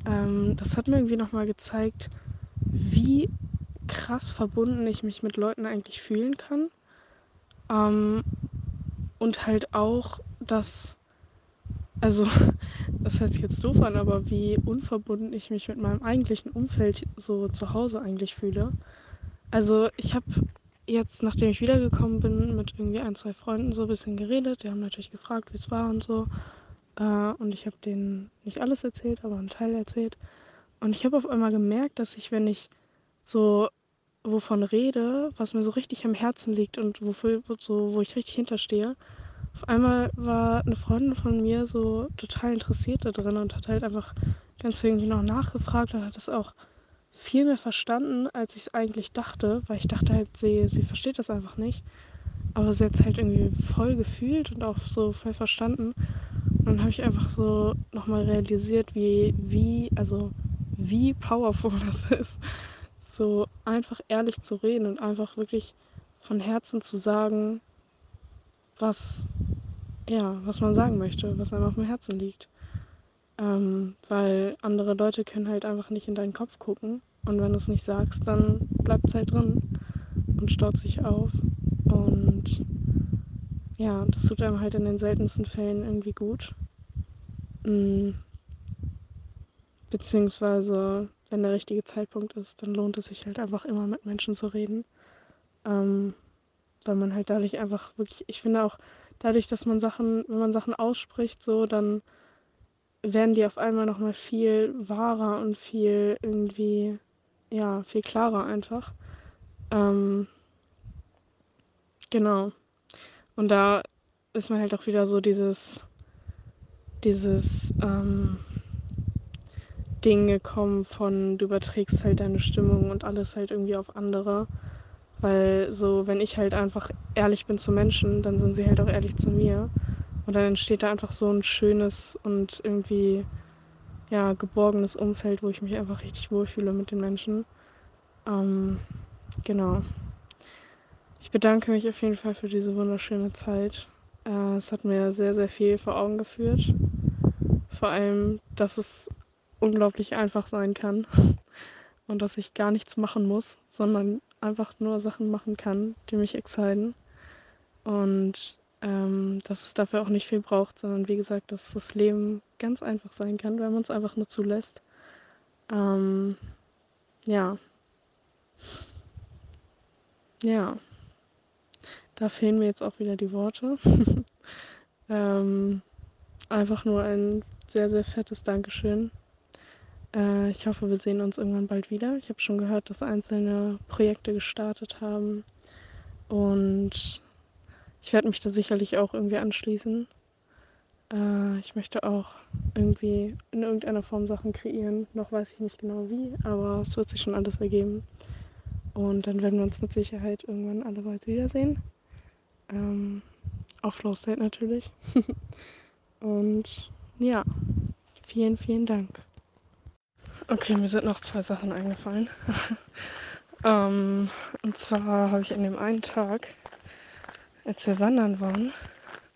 Ähm, das hat mir irgendwie nochmal gezeigt, wie krass verbunden ich mich mit Leuten eigentlich fühlen kann. Ähm, und halt auch, dass, also, das hört sich jetzt doof an, aber wie unverbunden ich mich mit meinem eigentlichen Umfeld so zu Hause eigentlich fühle. Also, ich habe jetzt, nachdem ich wiedergekommen bin, mit irgendwie ein, zwei Freunden so ein bisschen geredet. Die haben natürlich gefragt, wie es war und so. Äh, und ich habe denen nicht alles erzählt, aber einen Teil erzählt. Und ich habe auf einmal gemerkt, dass ich, wenn ich so wovon rede, was mir so richtig am Herzen liegt und wofür, so, wo ich richtig hinterstehe, auf einmal war eine Freundin von mir so total interessiert da drin und hat halt einfach ganz irgendwie noch nachgefragt und hat es auch viel mehr verstanden, als ich es eigentlich dachte, weil ich dachte halt, sie, sie versteht das einfach nicht. Aber sie hat es halt irgendwie voll gefühlt und auch so voll verstanden. Und dann habe ich einfach so nochmal realisiert, wie, wie, also wie powerful das ist, so einfach ehrlich zu reden und einfach wirklich von Herzen zu sagen, was, ja, was man sagen möchte, was einem auf dem Herzen liegt. Ähm, weil andere Leute können halt einfach nicht in deinen Kopf gucken. Und wenn du es nicht sagst, dann bleibt es halt drin und staut sich auf. Und ja, das tut einem halt in den seltensten Fällen irgendwie gut. Mhm. Beziehungsweise, wenn der richtige Zeitpunkt ist, dann lohnt es sich halt einfach immer mit Menschen zu reden. Ähm, weil man halt dadurch einfach wirklich, ich finde auch dadurch, dass man Sachen, wenn man Sachen ausspricht, so, dann werden die auf einmal nochmal viel wahrer und viel irgendwie, ja, viel klarer einfach. Ähm, genau. Und da ist mir halt auch wieder so dieses, dieses ähm, Ding gekommen von, du überträgst halt deine Stimmung und alles halt irgendwie auf andere. Weil so, wenn ich halt einfach ehrlich bin zu Menschen, dann sind sie halt auch ehrlich zu mir. Und dann entsteht da einfach so ein schönes und irgendwie ja, geborgenes Umfeld, wo ich mich einfach richtig wohlfühle mit den Menschen. Ähm, genau. Ich bedanke mich auf jeden Fall für diese wunderschöne Zeit. Äh, es hat mir sehr, sehr viel vor Augen geführt. Vor allem, dass es unglaublich einfach sein kann und dass ich gar nichts machen muss, sondern einfach nur Sachen machen kann, die mich exciten. Und ähm, dass es dafür auch nicht viel braucht, sondern wie gesagt, dass das Leben ganz einfach sein kann, wenn man es einfach nur zulässt. Ähm, ja. Ja. Da fehlen mir jetzt auch wieder die Worte. ähm, einfach nur ein sehr, sehr fettes Dankeschön. Äh, ich hoffe, wir sehen uns irgendwann bald wieder. Ich habe schon gehört, dass einzelne Projekte gestartet haben. Und ich werde mich da sicherlich auch irgendwie anschließen. Äh, ich möchte auch irgendwie in irgendeiner Form Sachen kreieren. Noch weiß ich nicht genau wie, aber es wird sich schon alles ergeben. Und dann werden wir uns mit Sicherheit irgendwann alle bald wiedersehen. Ähm, auf Flow State natürlich. Und ja, vielen, vielen Dank. Okay, mir sind noch zwei Sachen eingefallen. ähm, und zwar habe ich an dem einen Tag als wir wandern waren,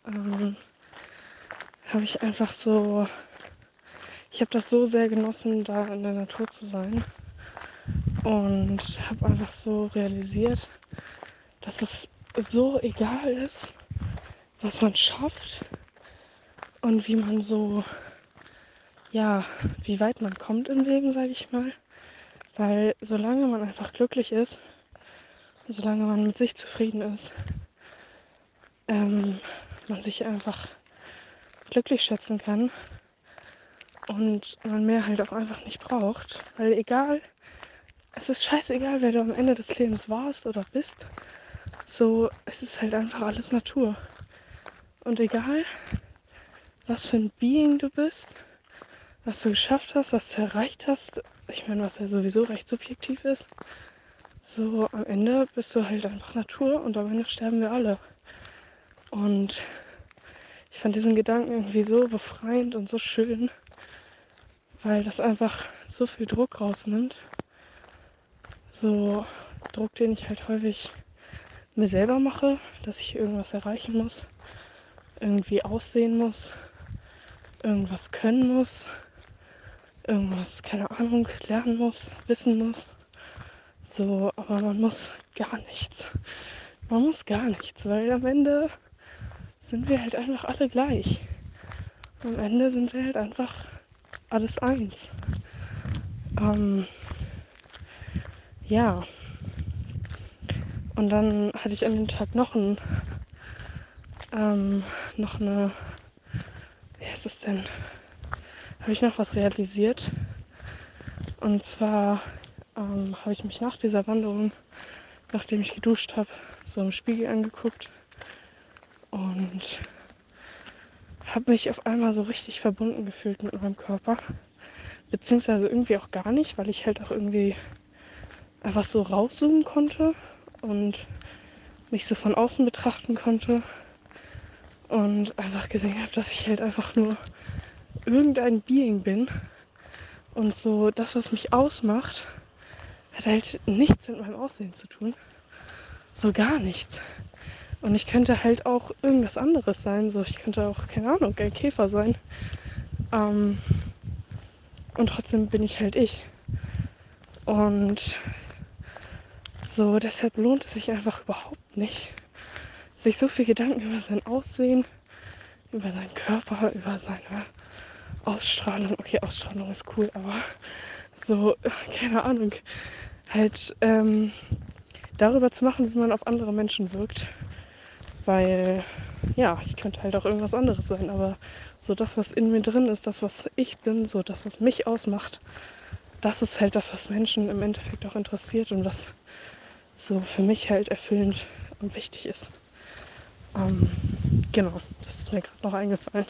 ähm, habe ich einfach so, ich habe das so sehr genossen, da in der Natur zu sein und habe einfach so realisiert, dass es so egal ist, was man schafft und wie man so, ja, wie weit man kommt im Leben, sage ich mal. Weil solange man einfach glücklich ist, solange man mit sich zufrieden ist, ähm, man sich einfach glücklich schätzen kann und man mehr halt auch einfach nicht braucht. Weil egal, es ist scheißegal, wer du am Ende des Lebens warst oder bist. So, es ist halt einfach alles Natur. Und egal, was für ein Being du bist, was du geschafft hast, was du erreicht hast, ich meine, was ja sowieso recht subjektiv ist, so am Ende bist du halt einfach Natur und am Ende sterben wir alle. Und ich fand diesen Gedanken irgendwie so befreiend und so schön, weil das einfach so viel Druck rausnimmt. So Druck, den ich halt häufig mir selber mache, dass ich irgendwas erreichen muss, irgendwie aussehen muss, irgendwas können muss, irgendwas, keine Ahnung, lernen muss, wissen muss. So, aber man muss gar nichts. Man muss gar nichts, weil am Ende sind wir halt einfach alle gleich. Am Ende sind wir halt einfach alles eins. Ähm, ja. Und dann hatte ich an dem Tag noch ein, ähm, noch eine, wie heißt es denn? Habe ich noch was realisiert? Und zwar ähm, habe ich mich nach dieser Wanderung, nachdem ich geduscht habe, so im Spiegel angeguckt und habe mich auf einmal so richtig verbunden gefühlt mit meinem Körper. Beziehungsweise irgendwie auch gar nicht, weil ich halt auch irgendwie einfach so rauszoomen konnte und mich so von außen betrachten konnte und einfach gesehen habe, dass ich halt einfach nur irgendein Being bin und so das, was mich ausmacht, hat halt nichts mit meinem Aussehen zu tun. So gar nichts. Und ich könnte halt auch irgendwas anderes sein. So, ich könnte auch, keine Ahnung, ein Käfer sein. Ähm, und trotzdem bin ich halt ich. Und so, deshalb lohnt es sich einfach überhaupt nicht, sich so viel Gedanken über sein Aussehen, über seinen Körper, über seine Ausstrahlung. Okay, Ausstrahlung ist cool, aber so, keine Ahnung, halt ähm, darüber zu machen, wie man auf andere Menschen wirkt. Weil, ja, ich könnte halt auch irgendwas anderes sein, aber so das, was in mir drin ist, das, was ich bin, so das, was mich ausmacht, das ist halt das, was Menschen im Endeffekt auch interessiert und was so für mich halt erfüllend und wichtig ist. Ähm, genau, das ist mir gerade noch eingefallen.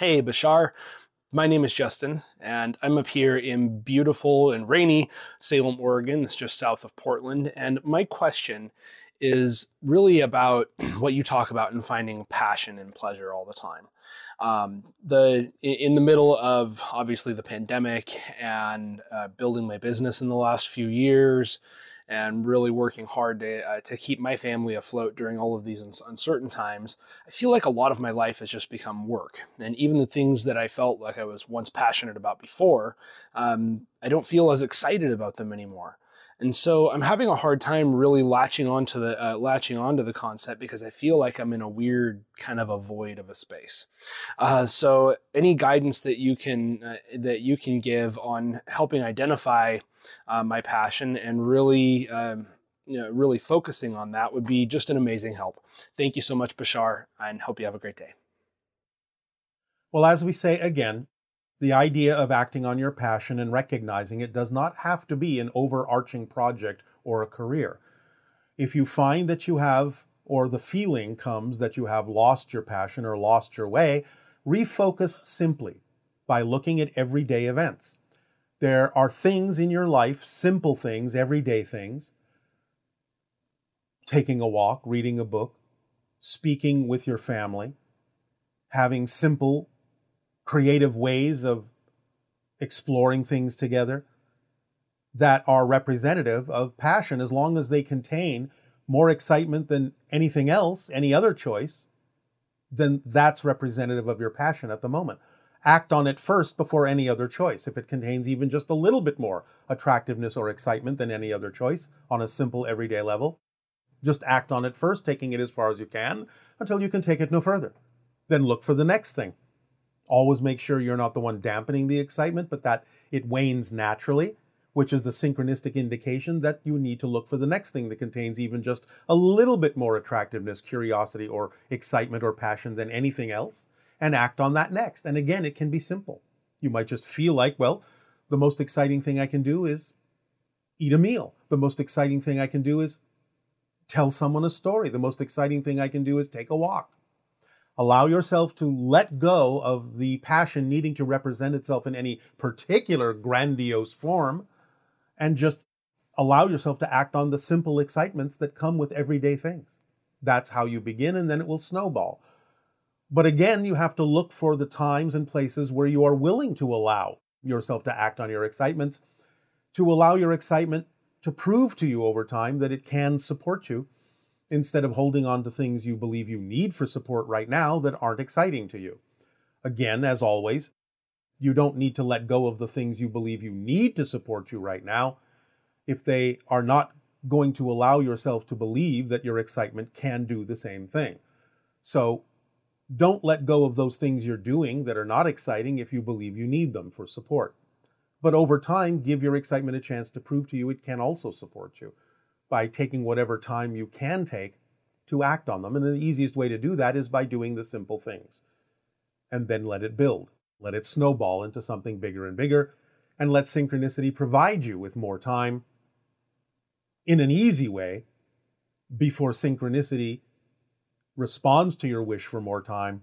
Hey, Bashar. My name is Justin, and I'm up here in beautiful and rainy Salem, Oregon. It's just south of Portland. And my question is really about what you talk about in finding passion and pleasure all the time. Um, the in the middle of obviously the pandemic and uh, building my business in the last few years, and really working hard to, uh, to keep my family afloat during all of these uncertain times, I feel like a lot of my life has just become work. And even the things that I felt like I was once passionate about before, um, I don't feel as excited about them anymore. And so I'm having a hard time really latching onto the uh, latching onto the concept because I feel like I'm in a weird kind of a void of a space. Uh, so any guidance that you can uh, that you can give on helping identify uh, my passion and really um, you know really focusing on that would be just an amazing help. Thank you so much, Bashar, and hope you have a great day. Well, as we say again, the idea of acting on your passion and recognizing it does not have to be an overarching project or a career. If you find that you have, or the feeling comes that you have lost your passion or lost your way, refocus simply by looking at everyday events. There are things in your life, simple things, everyday things, taking a walk, reading a book, speaking with your family, having simple creative ways of exploring things together that are representative of passion as long as they contain more excitement than anything else, any other choice, then that's representative of your passion at the moment. Act on it first before any other choice. If it contains even just a little bit more attractiveness or excitement than any other choice on a simple everyday level, just act on it first, taking it as far as you can until you can take it no further. Then look for the next thing always make sure you're not the one dampening the excitement, but that it wanes naturally, which is the synchronistic indication that you need to look for the next thing that contains even just a little bit more attractiveness, curiosity, or excitement or passion than anything else, and act on that next. And again, it can be simple. You might just feel like, well, the most exciting thing I can do is eat a meal. The most exciting thing I can do is tell someone a story. The most exciting thing I can do is take a walk. Allow yourself to let go of the passion needing to represent itself in any particular grandiose form and just allow yourself to act on the simple excitements that come with everyday things. That's how you begin, and then it will snowball. But again, you have to look for the times and places where you are willing to allow yourself to act on your excitements, to allow your excitement to prove to you over time that it can support you instead of holding on to things you believe you need for support right now that aren't exciting to you. Again, as always, you don't need to let go of the things you believe you need to support you right now if they are not going to allow yourself to believe that your excitement can do the same thing. So don't let go of those things you're doing that are not exciting if you believe you need them for support. But over time, give your excitement a chance to prove to you it can also support you by taking whatever time you can take to act on them. And the easiest way to do that is by doing the simple things. And then let it build, let it snowball into something bigger and bigger, and let synchronicity provide you with more time in an easy way before synchronicity responds to your wish for more time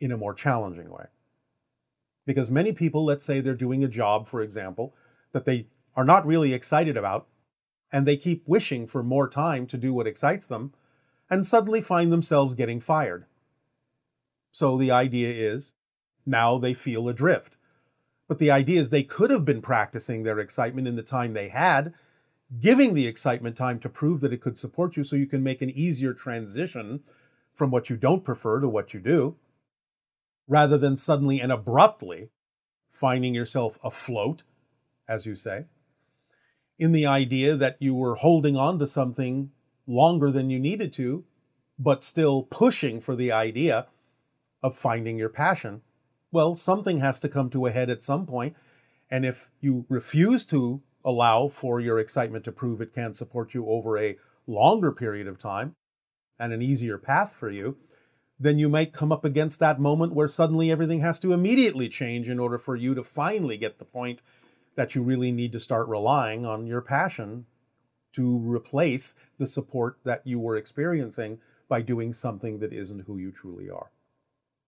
in a more challenging way. Because many people, let's say they're doing a job, for example, that they are not really excited about, and they keep wishing for more time to do what excites them, and suddenly find themselves getting fired. So the idea is now they feel adrift. But the idea is they could have been practicing their excitement in the time they had, giving the excitement time to prove that it could support you so you can make an easier transition from what you don't prefer to what you do, rather than suddenly and abruptly finding yourself afloat, as you say, in the idea that you were holding on to something longer than you needed to, but still pushing for the idea of finding your passion. Well, something has to come to a head at some point, and if you refuse to allow for your excitement to prove it can support you over a longer period of time and an easier path for you, then you might come up against that moment where suddenly everything has to immediately change in order for you to finally get the point that you really need to start relying on your passion to replace the support that you were experiencing by doing something that isn't who you truly are.